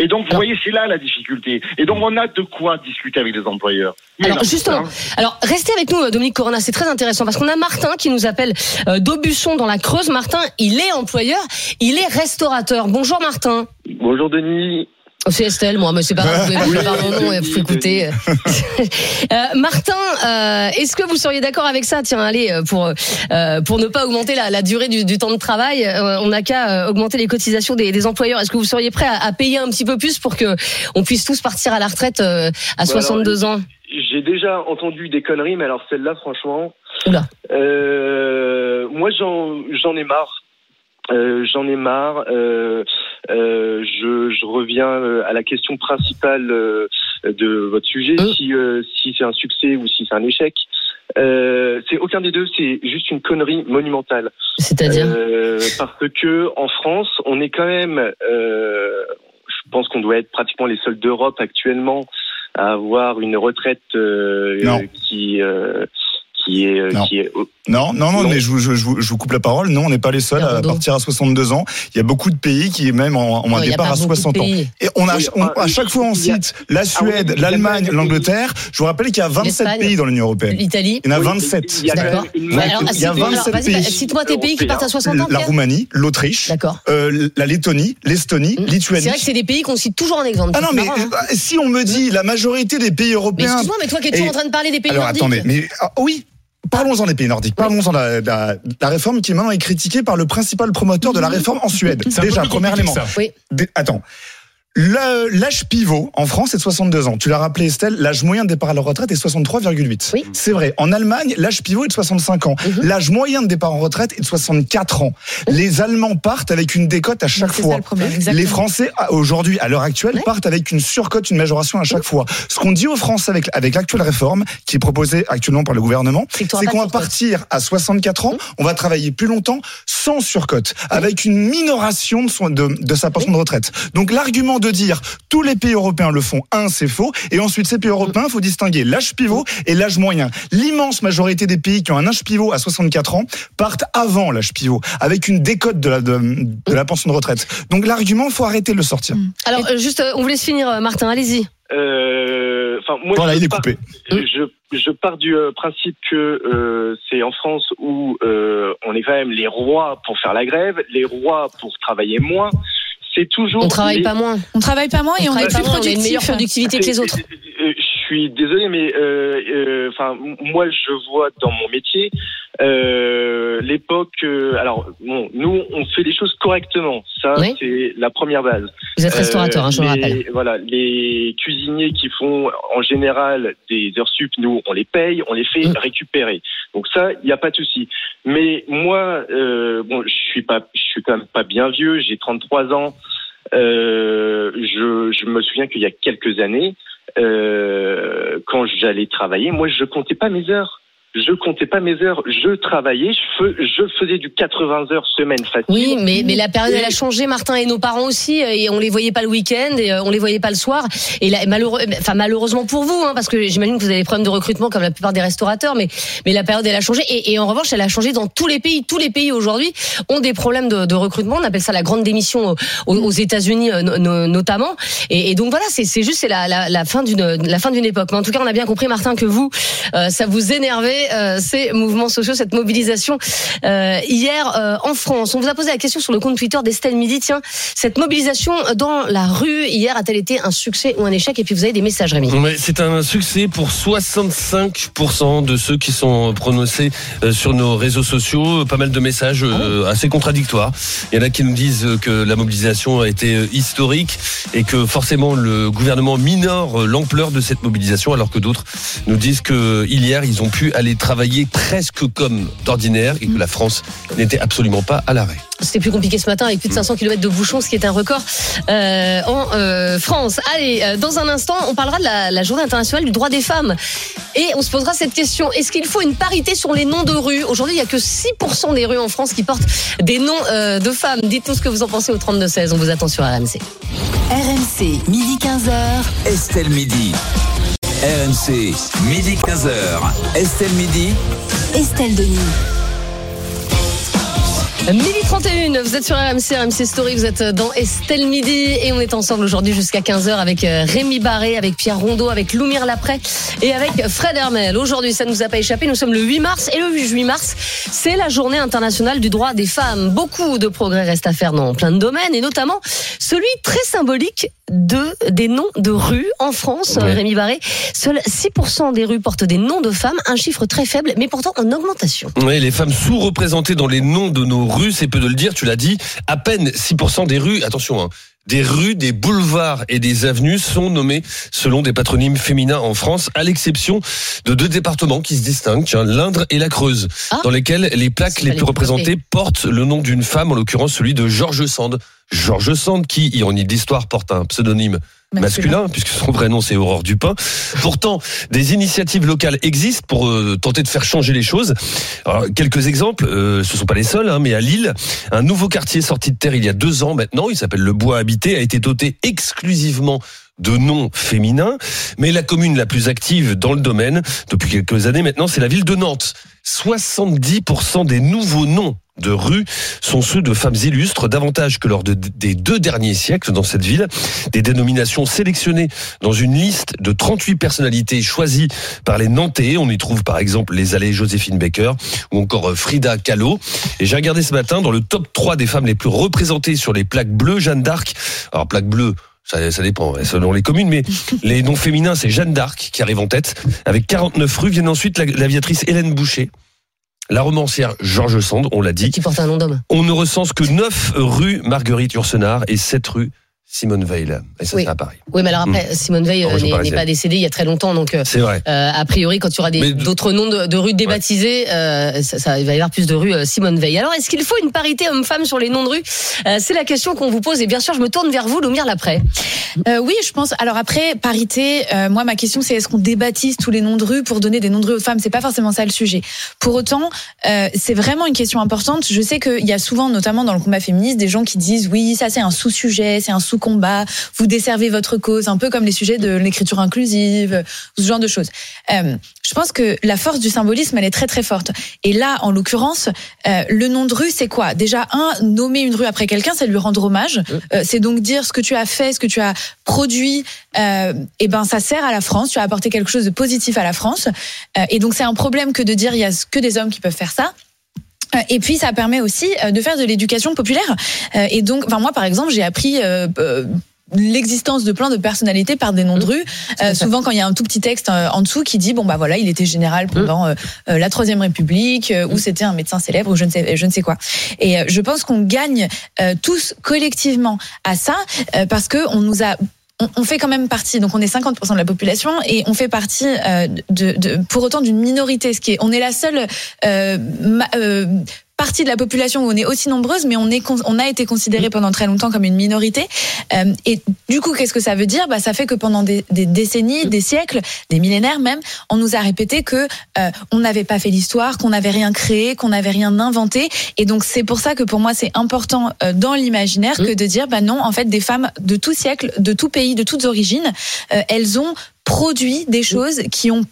Et donc, vous Alors- voyez, c'est là la difficulté. Et donc, on a de quoi discuter avec les employeurs. Mais Alors là, justement, hein, alors restez avec nous, euh, Dominique Corona, c'est très intéressant parce qu'on a Martin qui nous appelle euh, d'Aubusson dans la Creuse. Martin, il est employeur, il est restaurateur. Bonjour Martin. Bonjour Denis. C'est Estelle, moi, mais c'est pas grave, vous pouvez par mon nom, il faut écouter. *laughs* *laughs* Euh, Martin, euh, est-ce que vous seriez d'accord avec ça? Tiens, allez, euh, pour euh, pour ne pas augmenter la, la durée du, du temps de travail, euh, on n'a qu'à euh, augmenter les cotisations des, des employeurs. Est-ce que vous seriez prêt à, à payer un petit peu plus pour que on puisse tous partir à la retraite euh, à 62 ans? J'ai déjà entendu des conneries, mais alors celle-là, franchement, Oula. euh, moi j'en j'en ai marre. Euh, j'en ai marre. Euh, euh, je, je reviens euh, à la question principale euh, de votre sujet, si, si c'est un succès ou si c'est un échec. Euh, c'est aucun des deux, c'est juste une connerie monumentale. C'est-à-dire Euh, parce que en France, on est quand même, euh, je pense qu'on doit être pratiquement les seuls d'Europe actuellement à avoir une retraite qui qui est qui est Non, non, non, Non. mais je, vous- je, je vous- je vous coupe la parole. Non, on n'est pas les seuls à partir à 62 ans. Il y a beaucoup de pays qui, même, ont, ont Non, un départ à beaucoup de 60 ans. Et on a, Oui, on- enfin, à chaque fois, on a- cite la oui, Suède, l'Allemagne, l'Angleterre. Je vous rappelle qu'il y a 27 L'Espagne. pays dans l'Union européenne. L'Italie Il y en a Oui, 27. il y a D'accord. alors, Il y a cite- alors, 27 vas-y, pays. bah, Cite-moi tes pays qui partent à 60 ans. La. Roumanie, l'Autriche, D'accord. euh, la Lettonie, l'Estonie, Mm. Lituanie. C'est vrai que c'est des pays qu'on cite toujours en exemple. Ah non, mais hein. euh, si on me dit la majorité des pays européens. excuse-moi, mais toi qui es toujours en train de parler des pays Alors nordiques. attendez, mais ah, oui. Parlons-en des pays nordiques. Parlons-en de la, de la- de la réforme qui maintenant est critiquée par le principal promoteur de la réforme en Suède. Déjà, premier élément. Oui. Attends. L'âge pivot en France est de 62 ans. Tu l'as rappelé Estelle, l'âge moyen de départ à la retraite est 63,8. Oui. C'est vrai. En Allemagne, l'âge pivot est de 65 ans. Mhm. L'âge moyen de départ en retraite est de 64 ans. Les Allemands partent avec une décote à chaque C'est fois. ça le problème. Les Français, aujourd'hui, à l'heure actuelle, partent avec une surcote, une majoration à chaque fois. Ce qu'on dit aux Français avec, avec l'actuelle réforme, qui est proposée actuellement par le gouvernement, C'est c'est qu'on va partir à 64 ans, on va travailler plus longtemps sans surcote, avec une minoration de, son, de, de sa pension de retraite. Donc l'argument de dire tous les pays européens le font, un, c'est faux, et ensuite ces pays européens, il faut distinguer l'âge pivot et l'âge moyen. L'immense majorité des pays qui ont un âge pivot à 64 ans partent avant l'âge pivot, avec une décote de la, de, de la pension de retraite. Donc l'argument, faut arrêter de le sortir. Alors, euh, juste, euh, on vous laisse finir, euh, Martin, allez-y. Euh, Enfin, moi, Voilà, je il est pars- coupé. Je, je pars du euh, principe que euh, c'est en France où euh, on est quand même les rois pour faire la grève, les rois pour travailler moins. C'est toujours. On travaille les- pas moins. On travaille pas moins et on, est plus moins, on a une meilleure productif. productivité que les autres. Euh, Je suis désolé, mais euh, euh, enfin, moi, je vois dans mon métier euh, l'époque. euh, alors, bon, nous, on fait les choses correctement. Ça, Oui. c'est la première base. Vous êtes restaurateur, hein, je le les- rappelle. Voilà, les cuisiniers qui font en général des heures sup, nous, on les paye, on les fait Mm. récupérer. Donc ça, il n'y a pas de souci. Mais moi, euh, bon, je suis pas, je suis quand même pas bien vieux. J'ai 33 ans. Euh, je, je me souviens qu'il y a quelques années, euh, quand j'allais travailler, moi, je comptais pas mes heures. Je comptais pas mes heures. Je travaillais. Je, fais- je faisais du 80 heures semaine facile. Oui, mais, mais la période, elle a changé, Martin, et nos parents aussi, euh, et on les voyait pas le week-end, et euh, on les voyait pas le soir. Et là, malheureux, enfin, malheureusement pour vous, hein, parce que j'imagine que vous avez des problèmes de recrutement comme la plupart des restaurateurs, mais, mais la période, elle a changé. Et, et en revanche, elle a changé dans tous les pays. Tous les pays aujourd'hui ont des problèmes de, de recrutement. On appelle ça la grande démission aux, aux États-Unis, euh, no- no- notamment. Et, et donc voilà, c'est juste la, la, la fin d'une la fin d'une époque. Mais en tout cas, on a bien compris, Martin, que vous, euh, ça vous énervait euh, ces mouvements sociaux, cette mobilisation euh, hier euh, en France. On vous a posé la question sur le compte Twitter d'Estelle Midi. Tiens, cette mobilisation dans la rue hier a-t-elle été un succès ou un échec? Et puis vous avez des messages, Rémi. C'est un succès pour 65% de ceux qui sont prononcés sur nos réseaux sociaux. Pas mal de messages euh, assez contradictoires. Il y en a qui nous disent que la mobilisation a été historique et que forcément le gouvernement minore l'ampleur de cette mobilisation, alors que d'autres nous disent que hier ils ont pu aller travailler presque comme d'ordinaire et que la France n'était absolument pas à l'arrêt. C'était plus compliqué ce matin avec plus de 500 km de bouchons, ce qui est un record euh, en euh, France. Allez, euh, dans un instant, on parlera de la, la journée internationale du droit des femmes. Et on se posera cette question, est-ce qu'il faut une parité sur les noms de rues? Aujourd'hui, il n'y a que 6% des rues en France qui portent des noms euh, de femmes. Dites-nous ce que vous en pensez au 32-16. On vous attend sur RMC. RMC, midi 15h. Estelle Midi. RMC, midi 15h. Estelle Midi. Estelle Denis. Midi 31, vous êtes sur RMC, RMC Story, vous êtes dans Estelle Midi et on est ensemble aujourd'hui jusqu'à 15h avec euh, Rémi Barré, avec Pierre Rondeau, avec Loumir Lapré et avec Fred Hermel. Aujourd'hui, ça ne nous a pas échappé, nous sommes le 8 mars et le 8 mars, c'est la journée internationale du droit des femmes. Beaucoup de progrès restent à faire dans plein de domaines et notamment celui très symbolique de des noms de rues en France, Ouais. Rémi Barré. Seuls 6% des rues portent des noms de femmes, un chiffre très faible mais pourtant en augmentation. Oui, les femmes sous-représentées dans les noms de nos rues, c'est peu de le dire, tu l'as dit, à peine 6% des rues, attention, hein, des rues, des boulevards et des avenues sont nommées selon des patronymes féminins en France, à l'exception de deux départements qui se distinguent, l'Indre et la Creuse, Ah. dans lesquels les plaques les plus représentées portent le nom d'une femme, en l'occurrence celui de Georges Sand. Georges Sand, qui, ironie de l'histoire, porte un pseudonyme masculin, puisque son vrai nom c'est Aurore Dupin. Pourtant, des initiatives locales existent pour euh, tenter de faire changer les choses. Alors, quelques exemples, euh, ce sont pas les seuls, hein, mais à Lille, un nouveau quartier sorti de terre il y a deux ans maintenant, il s'appelle le Bois Habité, a été doté exclusivement de noms féminins, mais la commune la plus active dans le domaine depuis quelques années maintenant, c'est la ville de Nantes. 70% des nouveaux noms de rues sont ceux de femmes illustres, davantage que lors de- des deux derniers siècles dans cette ville. Des dénominations sélectionnées dans une liste de 38 personnalités choisies par les Nantais. On y trouve par exemple les allées Joséphine Baker ou encore euh, Frida Kahlo. Et j'ai regardé ce matin dans le top 3 des femmes les plus représentées sur les plaques bleues, Jeanne d'Arc. Alors plaque bleue, ça, ça dépend selon les communes, mais *laughs* les noms féminins, c'est Jeanne d'Arc qui arrive en tête. Avec 49 rues, viennent ensuite la- l'aviatrice Hélène Boucher. La romancière Georges Sand, on l'a dit. Qui porte un nom d'homme. On ne recense que 9 rue Marguerite Yourcenar et 7 rue Simone Veil, là. Et ça, Oui. c'est à Paris. Oui, mais alors après, Simone Veil euh, n'est- pas décédée il y a très longtemps, donc euh, C'est vrai. euh, a priori, quand il y aura d'autres noms de, de rues débaptisées, euh, ça, ça- il va y avoir plus de rues euh, Simone Veil. Alors, est-ce qu'il faut une parité homme-femme sur les noms de rues Euh, C'est la question qu'on vous pose, et bien sûr, je me tourne vers vous, Loumir Lapré. Euh, oui, je pense. Alors après, parité, euh, moi, ma question, c'est est-ce qu'on débaptise tous les noms de rues pour donner des noms de rues aux femmes? C'est pas forcément ça le sujet. Pour autant, euh, c'est vraiment une question importante. Je sais qu'il y a souvent, notamment dans le combat féministe, des gens qui disent oui, ça c'est un sous-sujet, c'est un sous-combat, vous desservez votre cause, un peu comme les sujets de l'écriture inclusive, ce genre de choses. Euh, je pense que la force du symbolisme, elle est très très forte. Et là, en l'occurrence, euh, le nom de rue, c'est quoi? Déjà, un, nommer une rue après quelqu'un, c'est lui rendre hommage. Euh, c'est donc dire ce que tu as fait, ce que tu as produit. Et ben, ça sert à la France. Tu as apporté quelque chose de positif à la France. Et donc, c'est un problème que de dire il y a que des hommes qui peuvent faire ça. Euh, Et puis ça permet aussi euh, de faire de l'éducation populaire. Euh, Et donc, enfin moi par exemple, j'ai appris l'existence de plein de personnalités par des noms de rue. Euh, souvent quand il y a un tout petit texte en dessous qui dit bon bah voilà il était général pendant euh, euh, la troisième République euh, ou c'était un médecin célèbre ou je ne sais je ne sais quoi. Et je pense qu'on gagne tous collectivement à ça parce que on nous a on, on fait quand même partie, donc on est 50% de la population et on fait partie euh, de, de, pour autant d'une minorité, ce qui est, on est la seule euh, ma- euh, partie de la population où on est aussi nombreuse, mais on est, con- on a été considéré pendant très longtemps comme une minorité. Euh, et du coup, qu'est-ce que ça veut dire? Bah, ça fait que pendant des, des décennies, des siècles, des millénaires même, on nous a répété que euh, on n'avait pas fait l'histoire, qu'on n'avait rien créé, qu'on n'avait rien inventé. Et donc c'est pour ça que pour moi c'est important euh, dans l'imaginaire que de dire bah non, en fait des femmes de tout siècle, de tout pays, de toutes origines, euh, elles ont produit des choses qui ont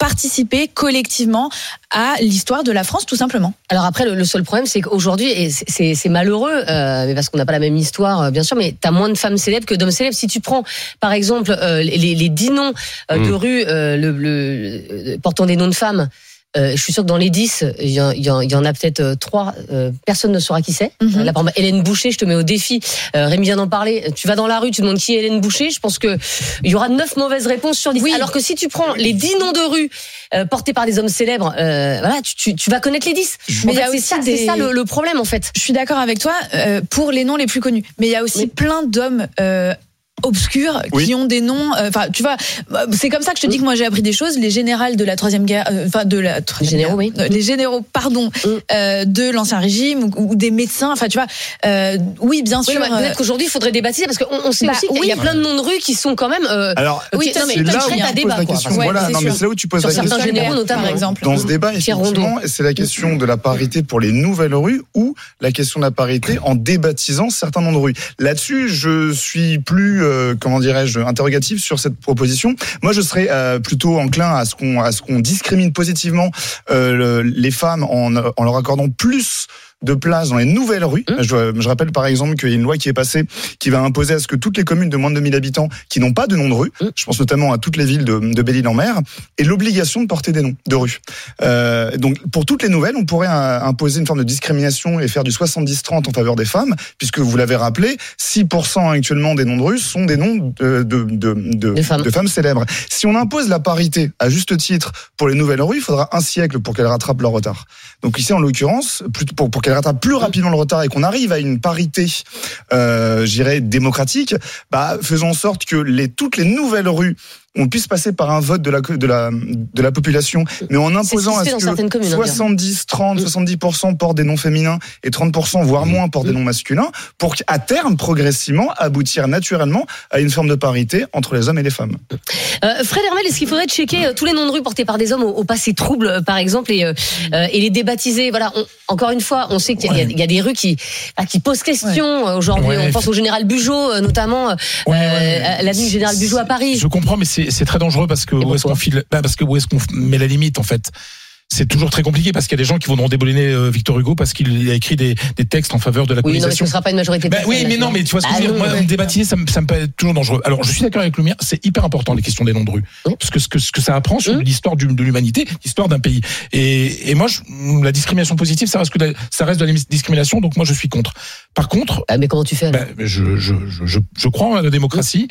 participé collectivement à l'histoire de la France tout simplement. Alors après, le, le seul problème, c'est qu'aujourd'hui, et c'est- c'est c'est malheureux, euh, mais parce qu'on n'a pas la même histoire, euh, bien sûr, mais t'as moins de femmes célèbres que d'hommes célèbres. Si tu prends, par exemple, euh, les, les dix noms euh, de Mm. rues euh, le, le- portant des noms de femmes, euh, je suis sûr que dans les 10, il y, en- il y en- il y en a peut-être euh, trois. euh, personne ne saura qui c'est. Mhm. Euh, Là, par exemple, Hélène Boucher, je te mets au défi. Euh, Rémi vient d'en parler. Tu vas dans la rue, tu demandes qui est Hélène Boucher. Je pense que il y aura neuf mauvaises réponses sur 10. Oui. Alors que si tu prends les 10 noms de rue euh, portés par des hommes célèbres, euh, voilà, tu, tu, tu vas connaître les 10. Mais En il y fait, a c'est aussi ça, des- c'est ça le, le problème en fait. Je suis d'accord avec toi euh, pour les noms les plus connus, mais il y a aussi Oui. plein d'hommes. Obscurs Oui. qui ont des noms euh, enfin tu vois c'est comme ça que je te dis que moi j'ai appris des choses les générales de la troisième guerre euh, enfin de la troisième généraux, guerre, oui. euh, les généraux pardon Mm. euh, de l'ancien régime ou, ou des médecins enfin tu vois euh, oui bien Oui, sûr mais euh, peut-être qu'aujourd'hui il faudrait débaptiser parce qu'on on sait Bah, aussi qu'il y a oui. plein de noms de rues qui sont quand même. euh, Alors, Oui, c'est là où tu as poses débat, la question. Ouais, voilà, non, mais c'est là où tu poses Sur la certains question. généraux notamment. par exemple Dans ce débat, effectivement, c'est la question de la parité pour les nouvelles rues ou la question de la parité en débaptisant certains noms de rues. Là-dessus, je suis plus, euh, comment dirais-je, interrogatif sur cette proposition. Moi, je serais euh, plutôt enclin à ce qu'on à ce qu'on discrimine positivement euh, le- les femmes en, en leur accordant plus de place dans les nouvelles rues. Mmh. Je, je rappelle par exemple qu'il y a une loi qui est passée qui va imposer à ce que toutes les communes de moins de 2000 habitants qui n'ont pas de nom de rue, Mmh. je pense notamment à toutes les villes de, de Belle-Île-en-Mer, aient l'obligation de porter des noms de rue. Euh, donc pour toutes les nouvelles, on pourrait euh, imposer une forme de discrimination et faire du 70-30 en faveur des femmes, puisque vous l'avez rappelé, 6% actuellement des noms de rue sont des noms de, de, de, femmes. de femmes célèbres. Si on impose la parité à juste titre pour les nouvelles rues, il faudra un siècle pour qu'elles rattrapent leur retard. Donc ici, en l'occurrence, pour, pour rattrapent plus rapidement le retard et qu'on arrive à une parité, euh, j'irais, démocratique, bah, faisons en sorte que les, toutes les nouvelles rues on puisse passer par un vote de la, de la, de la population, mais en imposant à ce que communes, hein, 70, 30, 70% portent des noms féminins et 30% voire moins portent des noms masculins, pour qu'à terme, progressivement, aboutir naturellement à une forme de parité entre les hommes et les femmes. Euh, Fred Hermel, est-ce qu'il faudrait checker euh, tous les noms de rues portés par des hommes au, au passé trouble, euh, par exemple, et, euh, et les débaptiser? Voilà. on- encore une fois, on sait qu'il y, a- Ouais. il y a des rues qui, ah, qui posent question euh, aujourd'hui. Ouais. On pense au général Bugeaud, notamment, euh, Ouais, ouais. à l'avenue Général Bugeaud à Paris. Je comprends, mais c'est c'est très dangereux parce que Et où est-ce qu'on file bah, Parce que où est-ce qu'on met la limite en fait? C'est toujours très compliqué parce qu'il y a des gens qui vont débouliner euh, Victor Hugo parce qu'il a écrit des, des textes en faveur de la Oui, non, mais ce colonisation. ne sera pas une majorité. personnes, oui, mais non, mais tu vois ce que Bah je veux dire. non, Moi, ouais. débaptiser, ça me, ça me paraît toujours dangereux. Alors, je suis d'accord avec Lumière, c'est hyper important les questions des noms de rue, Oui. parce que ce que ce que ça apprend sur Mhm. l'histoire de l'humanité, l'histoire d'un pays. Et, et moi, je- la discrimination positive, ça reste que de la- ça reste de la discrimination, donc moi, je suis contre. Par contre, Ah, mais comment tu fais ben, je, je, je, je, crois à la démocratie.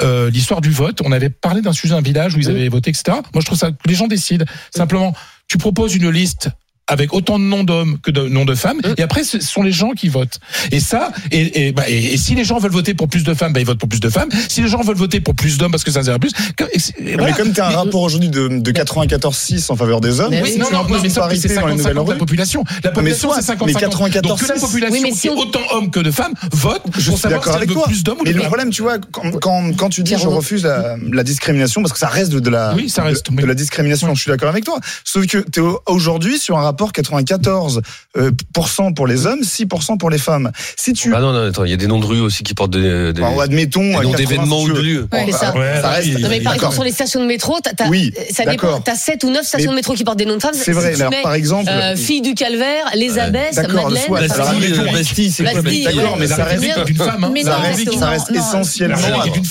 Euh, L'histoire du vote, on avait parlé d'un sujet d'un village où ils avaient voté, etc. Moi, je trouve ça que les gens décident. Simplement, tu proposes une liste avec autant de noms d'hommes que de noms de femmes. Mm. Et après, ce sont les gens qui votent. Et ça, et, et, bah, et, et si les gens veulent voter pour plus de femmes, bah, ils votent pour plus de femmes. Si les gens veulent voter pour plus d'hommes parce que ça sert plus, que- et c'est- et Mais comme tu as un rapport aujourd'hui de, de 94-6 en faveur des hommes, Mais Oui, si non, non, mais c'est dans les 50 nouvelles 50 de la population. La population, c'est 50 mais 50 Donc que la 94, population Oui, mais qui si est on- autant hommes que de femmes vote Je pour suis savoir d'accord si elle avec veut toi. plus d'hommes ou Mais de le femmes. problème, tu vois, quand, quand, quand tu dis je refuse la, la discrimination, parce que ça reste de, de la, Oui, ça reste, de, oui. de la discrimination, je suis d'accord avec toi. Sauf que tu es aujourd'hui sur un rapport 94% euh, pour les hommes, 6% pour les femmes. Si tu. Ah non, non, attends, il y a des noms de rues aussi qui portent des, des, Bon, admettons. des noms 80, d'événements ou de lieux. Ouais, mais ça- Ouais, ça reste. Non mais par exemple sur les stations de métro, t'as, Oui, ça dépend. T'as 7 ou 9 stations Mais- de métro qui portent des noms de femmes. C'est vrai, Si mais tu alors, mets, par exemple- euh, fille du calvaire, les abbesses, d'accord, Madeleine. admettons, Bastille, c'est quoi Bastille, Bastille D'accord, mais ça reste. Femme. hein. Mais Ça reste, essentiellement.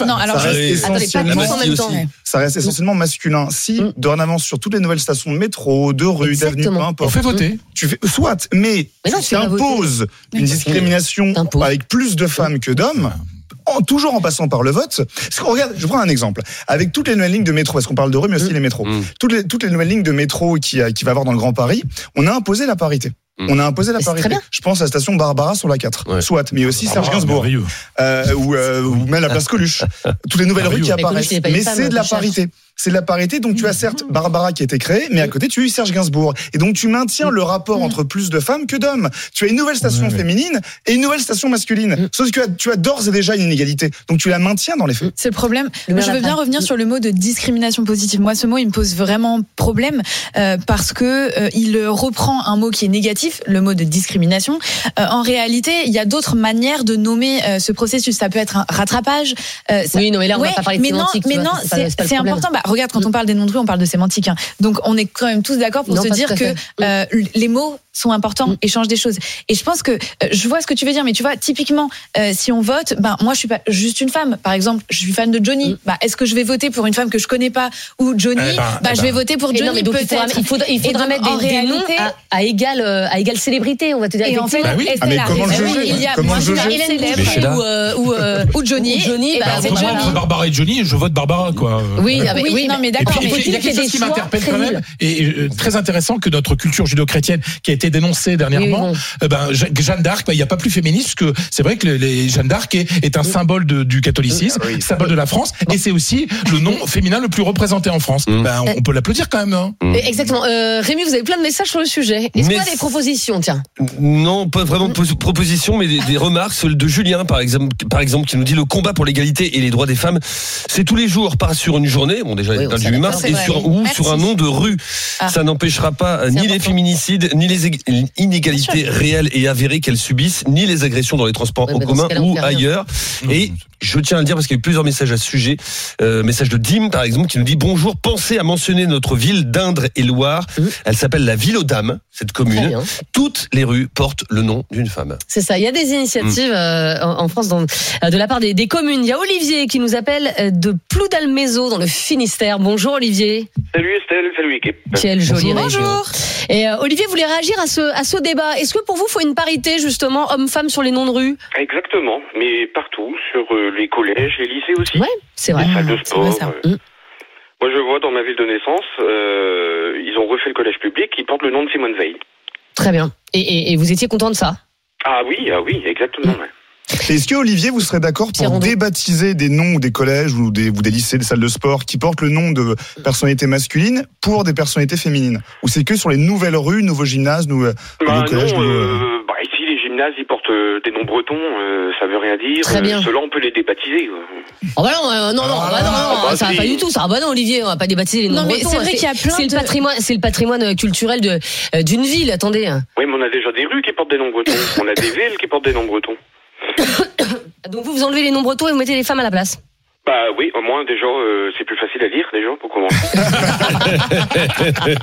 Non, alors ça reste je- Attendez, pas en même temps. aussi. Ça reste essentiellement masculin. Si, Mm. dorénavant, sur toutes les nouvelles stations de métro, de rue, d'avenue, peu importe, fait voter. tu fais, soit, mais, Mais non, tu imposes une discrimination avec plus de femmes que d'hommes, en, toujours en passant par le vote. Parce que, regarde, je prends un exemple. Avec toutes les nouvelles lignes de métro, parce qu'on parle de rue, mais aussi les métros. Mm. Toutes les, toutes les nouvelles lignes de métro qui, a- qui va y avoir dans le Grand Paris, on a imposé la parité. On a imposé la parité. très bien. Je pense à la station Barbara sur la 4. Ouais. Soit, mais aussi Serge Gainsbourg. Euh, ou, euh, ou même la place Coluche. Toutes les nouvelles rues qui apparaissent. Mais c'est de la parité. C'est de la parité. Donc tu as certes Barbara qui a été créée, mais à côté tu as eu Serge Gainsbourg. Et donc tu maintiens le rapport entre plus de femmes que d'hommes. Tu as une nouvelle station féminine et une nouvelle station masculine. Sauf que tu as, d'ores et déjà une inégalité. Donc tu la maintiens dans les faits. C'est le problème. Le je veux bien revenir sur le mot de discrimination positive. Moi, ce mot, il me pose vraiment problème euh, parce que euh, il reprend un mot qui est négatif, le mot de discrimination. Euh, en réalité, il y a d'autres manières de nommer euh, ce processus. Ça peut être un rattrapage. euh, ça- Oui, non, mais là, on va pas parler de mais non, mais non, c'est important. Bah, regarde, quand on parle des noms de rue, on parle de sémantique. hein. Donc, on est quand même tous d'accord pour Non, se dire que euh, les mots sont importants Mm. et changent des choses. Et je pense que euh, je vois ce que tu veux dire, mais tu vois, typiquement, euh, si on vote, ben moi, je suis pas juste une femme. Par exemple, je suis fan de Johnny. Mm. Bah, est-ce que je vais voter pour une femme que je connais pas ou Johnny Eh ben, Bah, eh je ben. vais voter pour Et Johnny non, donc il faudra, peut-être. il faudra, il faudra donc, mettre en des, des noms réalité- à, à égale, euh, à égale célébrité, on va te dire. Et en fait. Bah Ah, comment il y a ou, euh, ou, euh, ou Johnny. Johnny, Et ben, Bah, c'est. Johnny. Barbara et Johnny, je vote Barbara, quoi. Oui, ah, mais- Oui, oui, non, mais d'accord. mais il y a quelque chose qui m'interpelle quand même, et euh, très intéressant que notre culture judéo-chrétienne, qui a été dénoncée dernièrement, Oui, eh ben, Je- Jeanne d'Arc, bah, il n'y a pas plus féministe que c'est vrai que les, les- Jeanne d'Arc est, est un symbole de- du catholicisme, oui. symbole de la France, et c'est aussi le nom féminin le plus représenté en France. Mm. Ben, on, on peut l'applaudir quand même. hein. Euh, Exactement. Euh, Rémi, vous avez plein de messages sur le sujet. Est-ce qu'on a des propositions, tiens Non, pas vraiment de pos- proposition, mais des, des remarques. Celle de Julien, par exemple, par exemple, qui nous dit le combat pour l'égalité et les droits des femmes, c'est tous les jours, pas sur une journée. Bon, déjà, Oui, il parle on du 8 s'adapte, mars, c'est et vrai. sur, ou Merci. sur un nom de rue. Ah. Ça n'empêchera pas euh, ni les féminicides, ni les ég- inégalités réelles et avérées qu'elles subissent, ni les agressions dans les transports Ouais, en dans commun ou ailleurs. Et je tiens à le dire parce qu'il y a eu plusieurs messages à ce sujet. Euh, message de Dim, par exemple, qui nous dit bonjour. Pensez à mentionner notre ville d'Indre et Loire. Mhm. Elle s'appelle la Ville aux Dames, cette commune. Toutes les rues portent le nom d'une femme. C'est ça. Il y a des initiatives euh, en, en France dans- euh, de la part des, des communes. Il y a Olivier qui nous appelle euh, de Ploudalmézo dans le Finistère. Bonjour Olivier. Salut Estelle, salut l'équipe. Quelle jolie Bonjour. région. Et euh, Olivier voulait réagir à ce, à ce débat? Est-ce que pour vous, il faut une parité justement homme-femme sur les noms de rue? Exactement, mais partout, sur euh, les collèges, les lycées aussi, Ouais, c'est vrai. les salles de vrai, sport. ça. euh. Mm. Moi je vois dans ma ville de naissance, euh, ils ont refait le collège public qui porte le nom de Simone Veil. Très bien. Et, et- et vous étiez content de ça? Ah oui, ah oui, exactement. ouais. Est-ce que Olivier, vous serez d'accord pour débaptiser des noms ou des collèges ou des, ou des lycées, des salles de sport qui portent le nom de personnalités masculines pour des personnalités féminines? Ou c'est que sur les nouvelles rues, nouveaux gymnases, nouveaux, Bah nouveaux collèges non, nouveaux- euh, bah ici les gymnases ils portent euh, des noms bretons, euh, ça veut rien dire. Très bien. Euh, Ceux-là on peut les débaptiser. Oh bah non, euh, non, non, Ah, bah non, non, bah ça va pas du tout. Ça ah bah non, Olivier, on va pas débaptiser les noms Non, mais bretons, c'est vrai hein. qu'il y a plein C'est le patrimoine, c'est le patrimoine culturel euh, d'une ville. Attendez. Oui, mais on a déjà des rues qui portent des noms bretons. on a des *laughs* villes qui portent des noms bretons. *coughs* Donc vous vous enlevez les noms bretons et vous mettez les femmes à la place. Bah oui, au moins déjà euh, c'est plus facile à lire déjà pour commencer.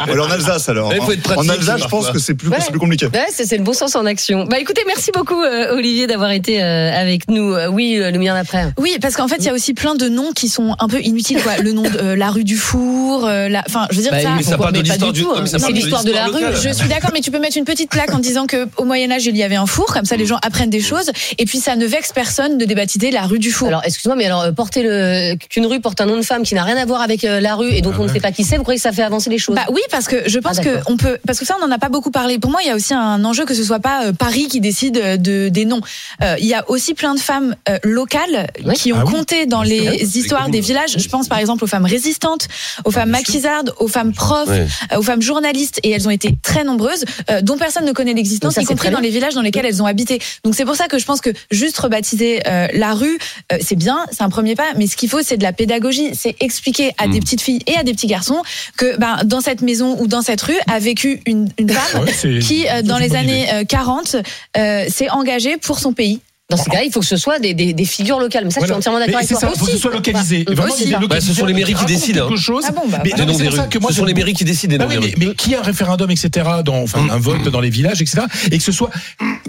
*laughs* Alors en Alsace alors. Faut être pratique, en Alsace, je pense que c'est plus, Ouais. c'est plus compliqué. Ouais, c'est le bon sens en action. Bah écoutez, merci beaucoup euh, Olivier d'avoir été euh, avec nous. Euh, oui, euh, le mien d'après. Oui, parce qu'en fait, il y a aussi plein de noms qui sont un peu inutiles. Quoi. Le nom de euh, la rue du Four, euh, la... enfin, je veux dire Bah, ça. mais ça parle de l'histoire du hein. C'est l'histoire de la rue. locale. Je suis d'accord, mais tu peux mettre une petite plaque en disant que au Moyen Âge il y avait un four, comme ça les gens apprennent des choses, et puis ça ne vexe personne de débaptiser la rue du four. Alors excuse-moi, mais alors porter le qu'une qu'une rue porte un nom de femme qui n'a rien à voir avec euh, la rue et donc on ne sait pas qui c'est, vous croyez que ça fait avancer les choses? Bah oui, parce que je pense Ah, que on peut, parce que ça on n'en a pas beaucoup parlé. Pour moi, il y a aussi un enjeu que ce soit pas euh, Paris qui décide euh, de des noms. Euh, il y a aussi plein de femmes euh, locales Oui. qui ont Ah oui. compté dans les histoires des villages. Je pense par exemple aux femmes résistantes, aux femmes maquisardes, aux femmes profs, Ouais. euh, aux femmes journalistes, et elles ont été très nombreuses, euh, dont personne ne connaît l'existence, y compris dans les villages dans lesquels elles ont habité. Donc c'est pour ça que je pense que juste rebaptiser euh, la rue, euh, c'est bien, c'est un premier pas, mais ce qu'il faut, c'est de la pédagogie, c'est expliquer à des petites filles et à des petits garçons que ben, dans cette maison ou dans cette rue a vécu une, une femme Ouais, qui, euh, dans les années idée. euh, 40, euh, s'est engagée pour son pays. Dans ce cas-là, il faut que ce soit des, des, des figures locales. Mais ça, je suis Voilà. entièrement d'accord Mais avec toi. il faut que ce soit localisé. Bah, Vraiment, aussi. Bah, ce sont les mairies qui décident, hein. quelque chose. Ah bon, bah, Mais voilà. non, mais ça rues. que moi, Ce sont les mairies qui décident des Ah oui, mais, mais qui a un référendum, etc., dans, enfin, un vote dans les villages, etc., et que ce soit,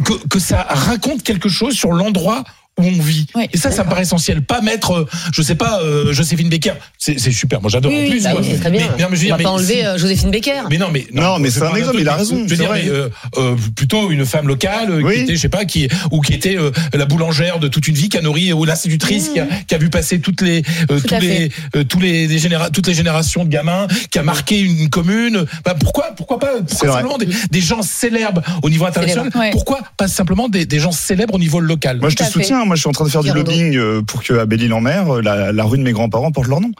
que, que ça raconte quelque chose sur l'endroit où on vit. Oui. et ça, ça me paraît essentiel. Pas mettre, euh, je sais pas, euh, Joséphine Becker. C'est super. Moi, j'adore Oui, en plus. Bah moi. oui, c'est très bien. Mais, non, mais je veux On dire, va pas mais enlever si- euh, Joséphine Becker. mais non, mais Non, mais c'est un exemple, il a mais raison, Je veux dire, vrai. mais, euh, euh, plutôt une femme locale Oui. qui était, je sais pas, qui ou qui était euh, la boulangère de toute une vie, qui a nourri ou l'institutrice, qui, a, qui a vu passer toutes les euh, tous les euh, tous les, les généra- toutes les générations de gamins, qui a marqué une commune. Bah, pourquoi pourquoi pas pourquoi simplement des, des gens célèbres au niveau international? Pourquoi pas simplement des, des gens célèbres au niveau local? Moi, je te Tout Moi, je suis en train de faire du lobbying euh, pour que à Belle-Île-en-Mer, euh, la, la rue de mes grands-parents porte leur nom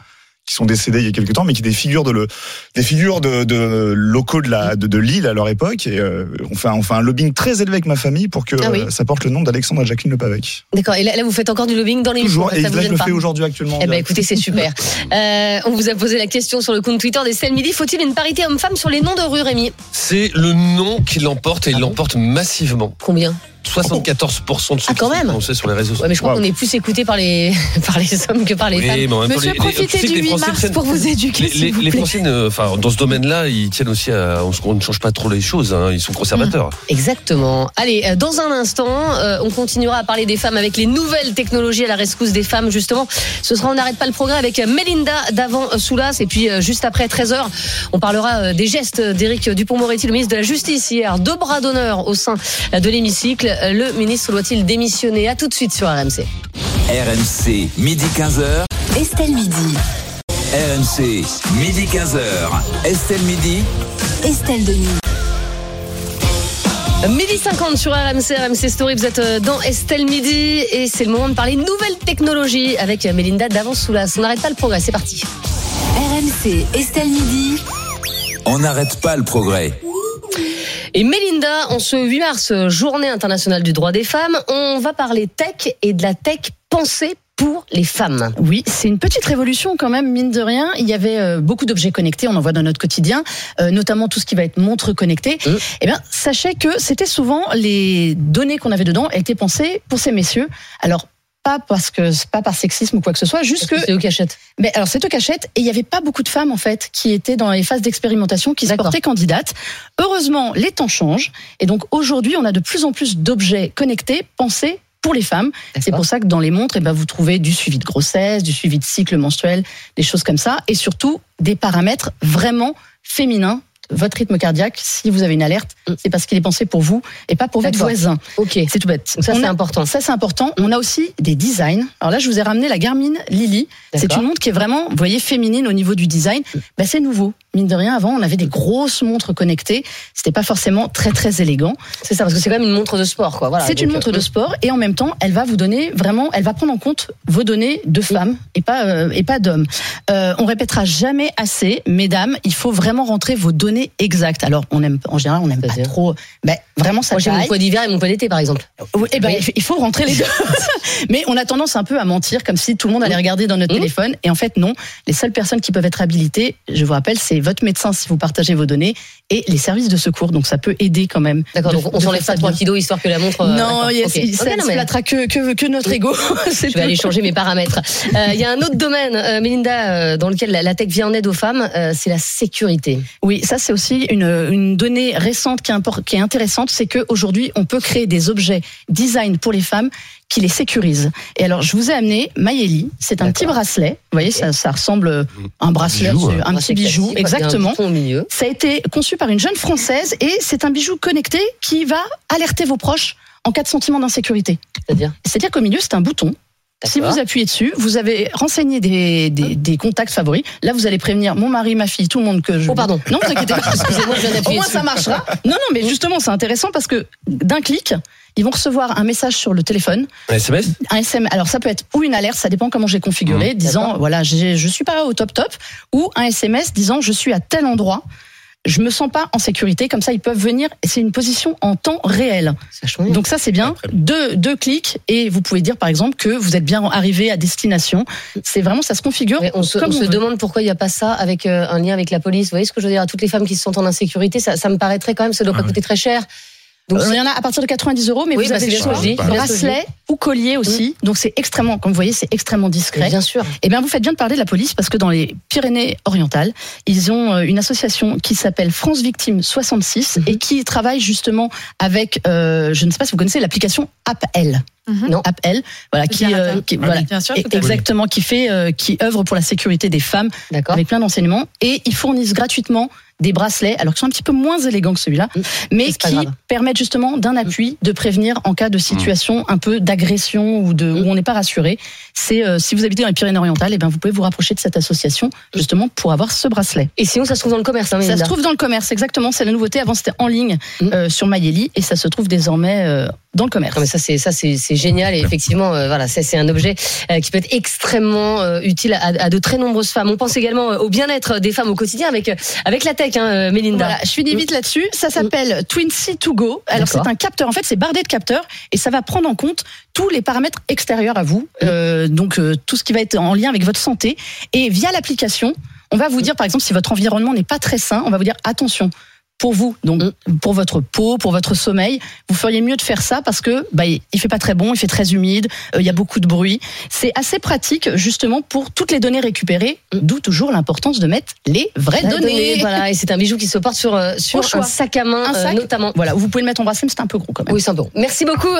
qui sont décédés il y a quelques temps, mais qui des figures de le, des figures de, de locaux de la de, de l'île à leur époque. Et euh, on fait un, on fait un lobbying très élevé avec ma famille pour que Ah oui. ça porte le nom d'Alexandre et Jacqueline Le Pavec. D'accord. Et là, là, vous faites encore du lobbying dans l'émission. Toujours. Et Ça là, vous je le fais aujourd'hui actuellement. en Eh ben écoutez, c'est super. *laughs* Euh, on vous a posé la question sur le compte Twitter d'Estelle Midi. Faut-il une parité homme-femme sur les noms de rue, Rémi? C'est le nom qui l'emporte et il Ah bon l'emporte massivement. Combien? 74% de ceux Ah, quand qui même sont sur les réseaux Ouais, sociaux. mais je crois Wow. qu'on est plus écouté par les *laughs* par les hommes que par les Oui, femmes. mais en même temps, Monsieur, les- profitez du les 8 Français mars prennent- pour vous éduquer, Les. Français, enfin, dans ce domaine-là, ils tiennent aussi à. On, ne change pas trop les choses. hein, ils sont conservateurs. Exactement. Allez, euh, dans un instant, euh, on continuera à parler des femmes avec les nouvelles technologies à la rescousse des femmes, justement. Ce sera On n'arrête pas le progrès avec Melinda d'avant-Soulas. Et puis, euh, juste après 13h, on parlera euh, des gestes d'Éric Dupont-Moretti, le ministre de la Justice, hier. Deux bras d'honneur au sein euh, de l'hémicycle. Euh, Le ministre doit-il démissionner? À tout de suite sur RMC. RMC, midi 15h. Estelle Midi. RMC, midi 15h. Estelle Midi. Estelle Denis. Midi 50 sur RMC, RMC Story, vous êtes euh, dans Estelle Midi et c'est le moment de parler nouvelles technologies avec euh, Melinda d'Avant-Soulas. On n'arrête pas le progrès, c'est parti. RMC, Estelle Midi. On n'arrête pas le progrès. Et Mélinda, en ce 8 mars, journée internationale du droit des femmes, on va parler tech et de la tech pensée pour les femmes. Oui, c'est une petite révolution quand même, mine de rien. Il y avait euh, beaucoup d'objets connectés, on en voit dans notre quotidien, euh, notamment tout ce qui va être montre connectée. Mmh. Eh bien, sachez que c'était souvent les données qu'on avait dedans étaient pensées pour ces messieurs. Alors pas parce que pas par sexisme ou quoi que ce soit, juste que C'est qui achètent. mais alors c'est eux cachette et il y avait pas beaucoup de femmes en fait qui étaient dans les phases d'expérimentation qui se portaient candidates. Heureusement, les temps changent et donc aujourd'hui, on a de plus en plus d'objets connectés pensés pour les femmes. C'est pour ça que dans les montres, eh ben, vous trouvez du suivi de grossesse, du suivi de cycle menstruel, des choses comme ça, et surtout des paramètres vraiment féminins. Votre rythme cardiaque, si vous avez une alerte, c'est parce qu'il est pensé pour vous et pas pour votre voisin. Ok. C'est tout bête. Donc ça, c'est important. Ça, c'est important. On a aussi des designs. Alors là, je vous ai ramené la Garmin Lily. C'est une montre qui est vraiment, vous voyez, féminine au niveau du design. Bah, c'est nouveau. Mine de rien, avant, on avait des grosses montres connectées. C'était pas forcément très, très élégant. C'est ça, parce que c'est quand même une montre de sport, quoi. Voilà. c'est une euh, montre de sport et en même temps, elle va vous donner vraiment, elle va prendre en compte vos données de femmes et pas euh, et pas d'hommes. Euh, on répétera jamais assez, mesdames, il faut vraiment rentrer vos données exactes. Alors, on aime en général, on n'aime pas trop, ben vraiment ça Moi, j'ai mon poids d'hiver et mon poids d'été, par exemple. Eh ben, Oui. il faut- il faut rentrer les deux. *laughs* Mais on a tendance un peu à mentir, comme si tout le monde allait regarder dans notre Mmh. téléphone. Et en fait, non. Les seules personnes qui peuvent être habilitées, je vous rappelle, c'est votre médecin si vous partagez vos données et les services de secours. Donc ça peut aider quand même. D'accord, donc on s'enlève pas 3 bien. kilos histoire que la montre. euh, Non, il ça ne mais- que, que, que notre ego. *laughs* Je vais tout. aller changer mes paramètres. *laughs* Euh, Il y a un autre domaine, euh, Mélinda, euh, dans lequel la, la tech vient en aide aux femmes, euh, c'est la sécurité. Oui, ça c'est aussi une, une donnée récente qui est, impor- qui est intéressante, c'est qu'aujourd'hui on peut créer des objets design pour les femmes qui les sécurisent. Et alors je vous ai amené Maëlie, c'est un petit bracelet, vous voyez ça, ça ressemble à un bracelet, Bijou, hein. un petit bijou, classique, exactement. Ça a été conçu par une jeune française et c'est un bijou connecté qui va alerter vos proches en cas de sentiment d'insécurité. C'est-à-dire? C'est-à-dire qu'au milieu c'est un bouton Si vous appuyez dessus, vous avez renseigné des, des, des contacts favoris. Là, vous allez prévenir mon mari, ma fille, tout le monde que je. Oh, pardon. Non, vous inquiétez pas. *laughs* Excusez-moi, je viens Au moins, dessus. ça marchera. Non, non, mais justement, c'est intéressant parce que d'un clic, ils vont recevoir un message sur le téléphone, Un SMS un SM. Alors, ça peut être ou une alerte, ça dépend comment j'ai configuré, disant voilà, je suis pas au top top, ou un SMS disant je suis à tel endroit. Je me sens pas en sécurité, comme ça ils peuvent venir. et C'est une position en temps réel. Donc ça c'est bien. Deux, deux clics et vous pouvez dire par exemple que vous êtes bien arrivé à destination. C'est vraiment ça se configure. Mais on se, comme on on se veut. demande pourquoi il n'y a pas ça avec euh, un lien avec la police. Vous voyez ce que je veux dire? À toutes les femmes qui se sentent en insécurité, ça, ça me paraîtrait quand même, ça doit pas coûter très cher. Donc Euh, il y en a à partir de 90 euros, mais Oui, vous bah, avez le choix. je bracelet ou collier aussi. Donc c'est extrêmement, comme vous voyez, c'est extrêmement discret. Bien sûr. Eh bien, vous faites bien de parler de la police parce que dans les Pyrénées-Orientales, ils ont euh, une association qui s'appelle France Victimes 66 Mhm. et qui travaille justement avec, euh, je ne sais pas si vous connaissez l'application AppL. Non. AppL, voilà, qui, euh, attends. qui- voilà, oui, bien sûr, et- tout à fait. exactement, qui fait, euh, qui œuvre pour la sécurité des femmes D'accord. avec plein d'enseignements et ils fournissent gratuitement des bracelets, alors qui sont un petit peu moins élégants que celui-là, mais c'est pas qui grave. permettent justement d'un appui de prévenir en cas de situation un peu d'agression ou de où on n'est pas rassuré. C'est euh, si vous habitez dans les Pyrénées-Orientales, et ben vous pouvez vous rapprocher de cette association justement pour avoir ce bracelet. Et sinon, ça se trouve dans le commerce, hein, Ça se trouve dans le commerce, exactement. C'est la nouveauté. Avant, c'était en ligne euh, sur Mayeli et ça se trouve désormais euh, dans le commerce. Non, mais ça c'est ça c'est c'est génial et effectivement euh, voilà c'est c'est un objet euh, qui peut être extrêmement euh, utile à, à de très nombreuses femmes. On pense également euh, au bien-être des femmes au quotidien avec euh, avec la tech, hein, euh, Mélinda. Voilà, je finis vite là-dessus. Ça s'appelle Twin C to Go. Alors c'est un capteur. En fait, c'est bardé de capteurs et ça va prendre en compte tous les paramètres extérieurs à vous. Euh, donc euh, tout ce qui va être en lien avec votre santé. Et via l'application, on va vous dire par exemple si votre environnement n'est pas très sain, on va vous dire attention. Pour vous, donc pour votre peau, pour votre sommeil, vous feriez mieux de faire ça parce que bah, il fait pas très bon, il fait très humide, euh, il y a beaucoup de bruit. C'est assez pratique justement pour toutes les données récupérées, d'où toujours l'importance de mettre les vraies données. donnée, *laughs* voilà, et c'est un bijou qui se porte sur, euh, sur un sac à main, Un euh, sac. notamment. Voilà, vous pouvez le mettre en bracelet, mais c'est un peu gros quand même. Oui, c'est un peu. Merci beaucoup,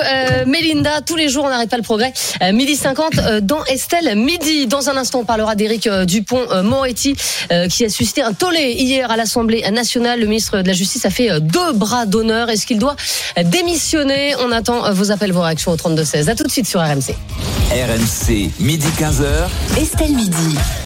Mélinda. Tous les jours, on n'arrête pas le progrès. Midi 50 euh, dans Estelle Midi. Dans un instant, on parlera d'Éric Dupont-Moretti, qui a suscité un tollé hier à l'Assemblée nationale. Le ministre de la Justice a fait euh, deux bras d'honneur. Est-ce qu'il doit démissionner? On attend euh, vos appels, vos réactions au 32-16. À tout de suite sur RMC. RMC, midi 15h. Estelle Midi.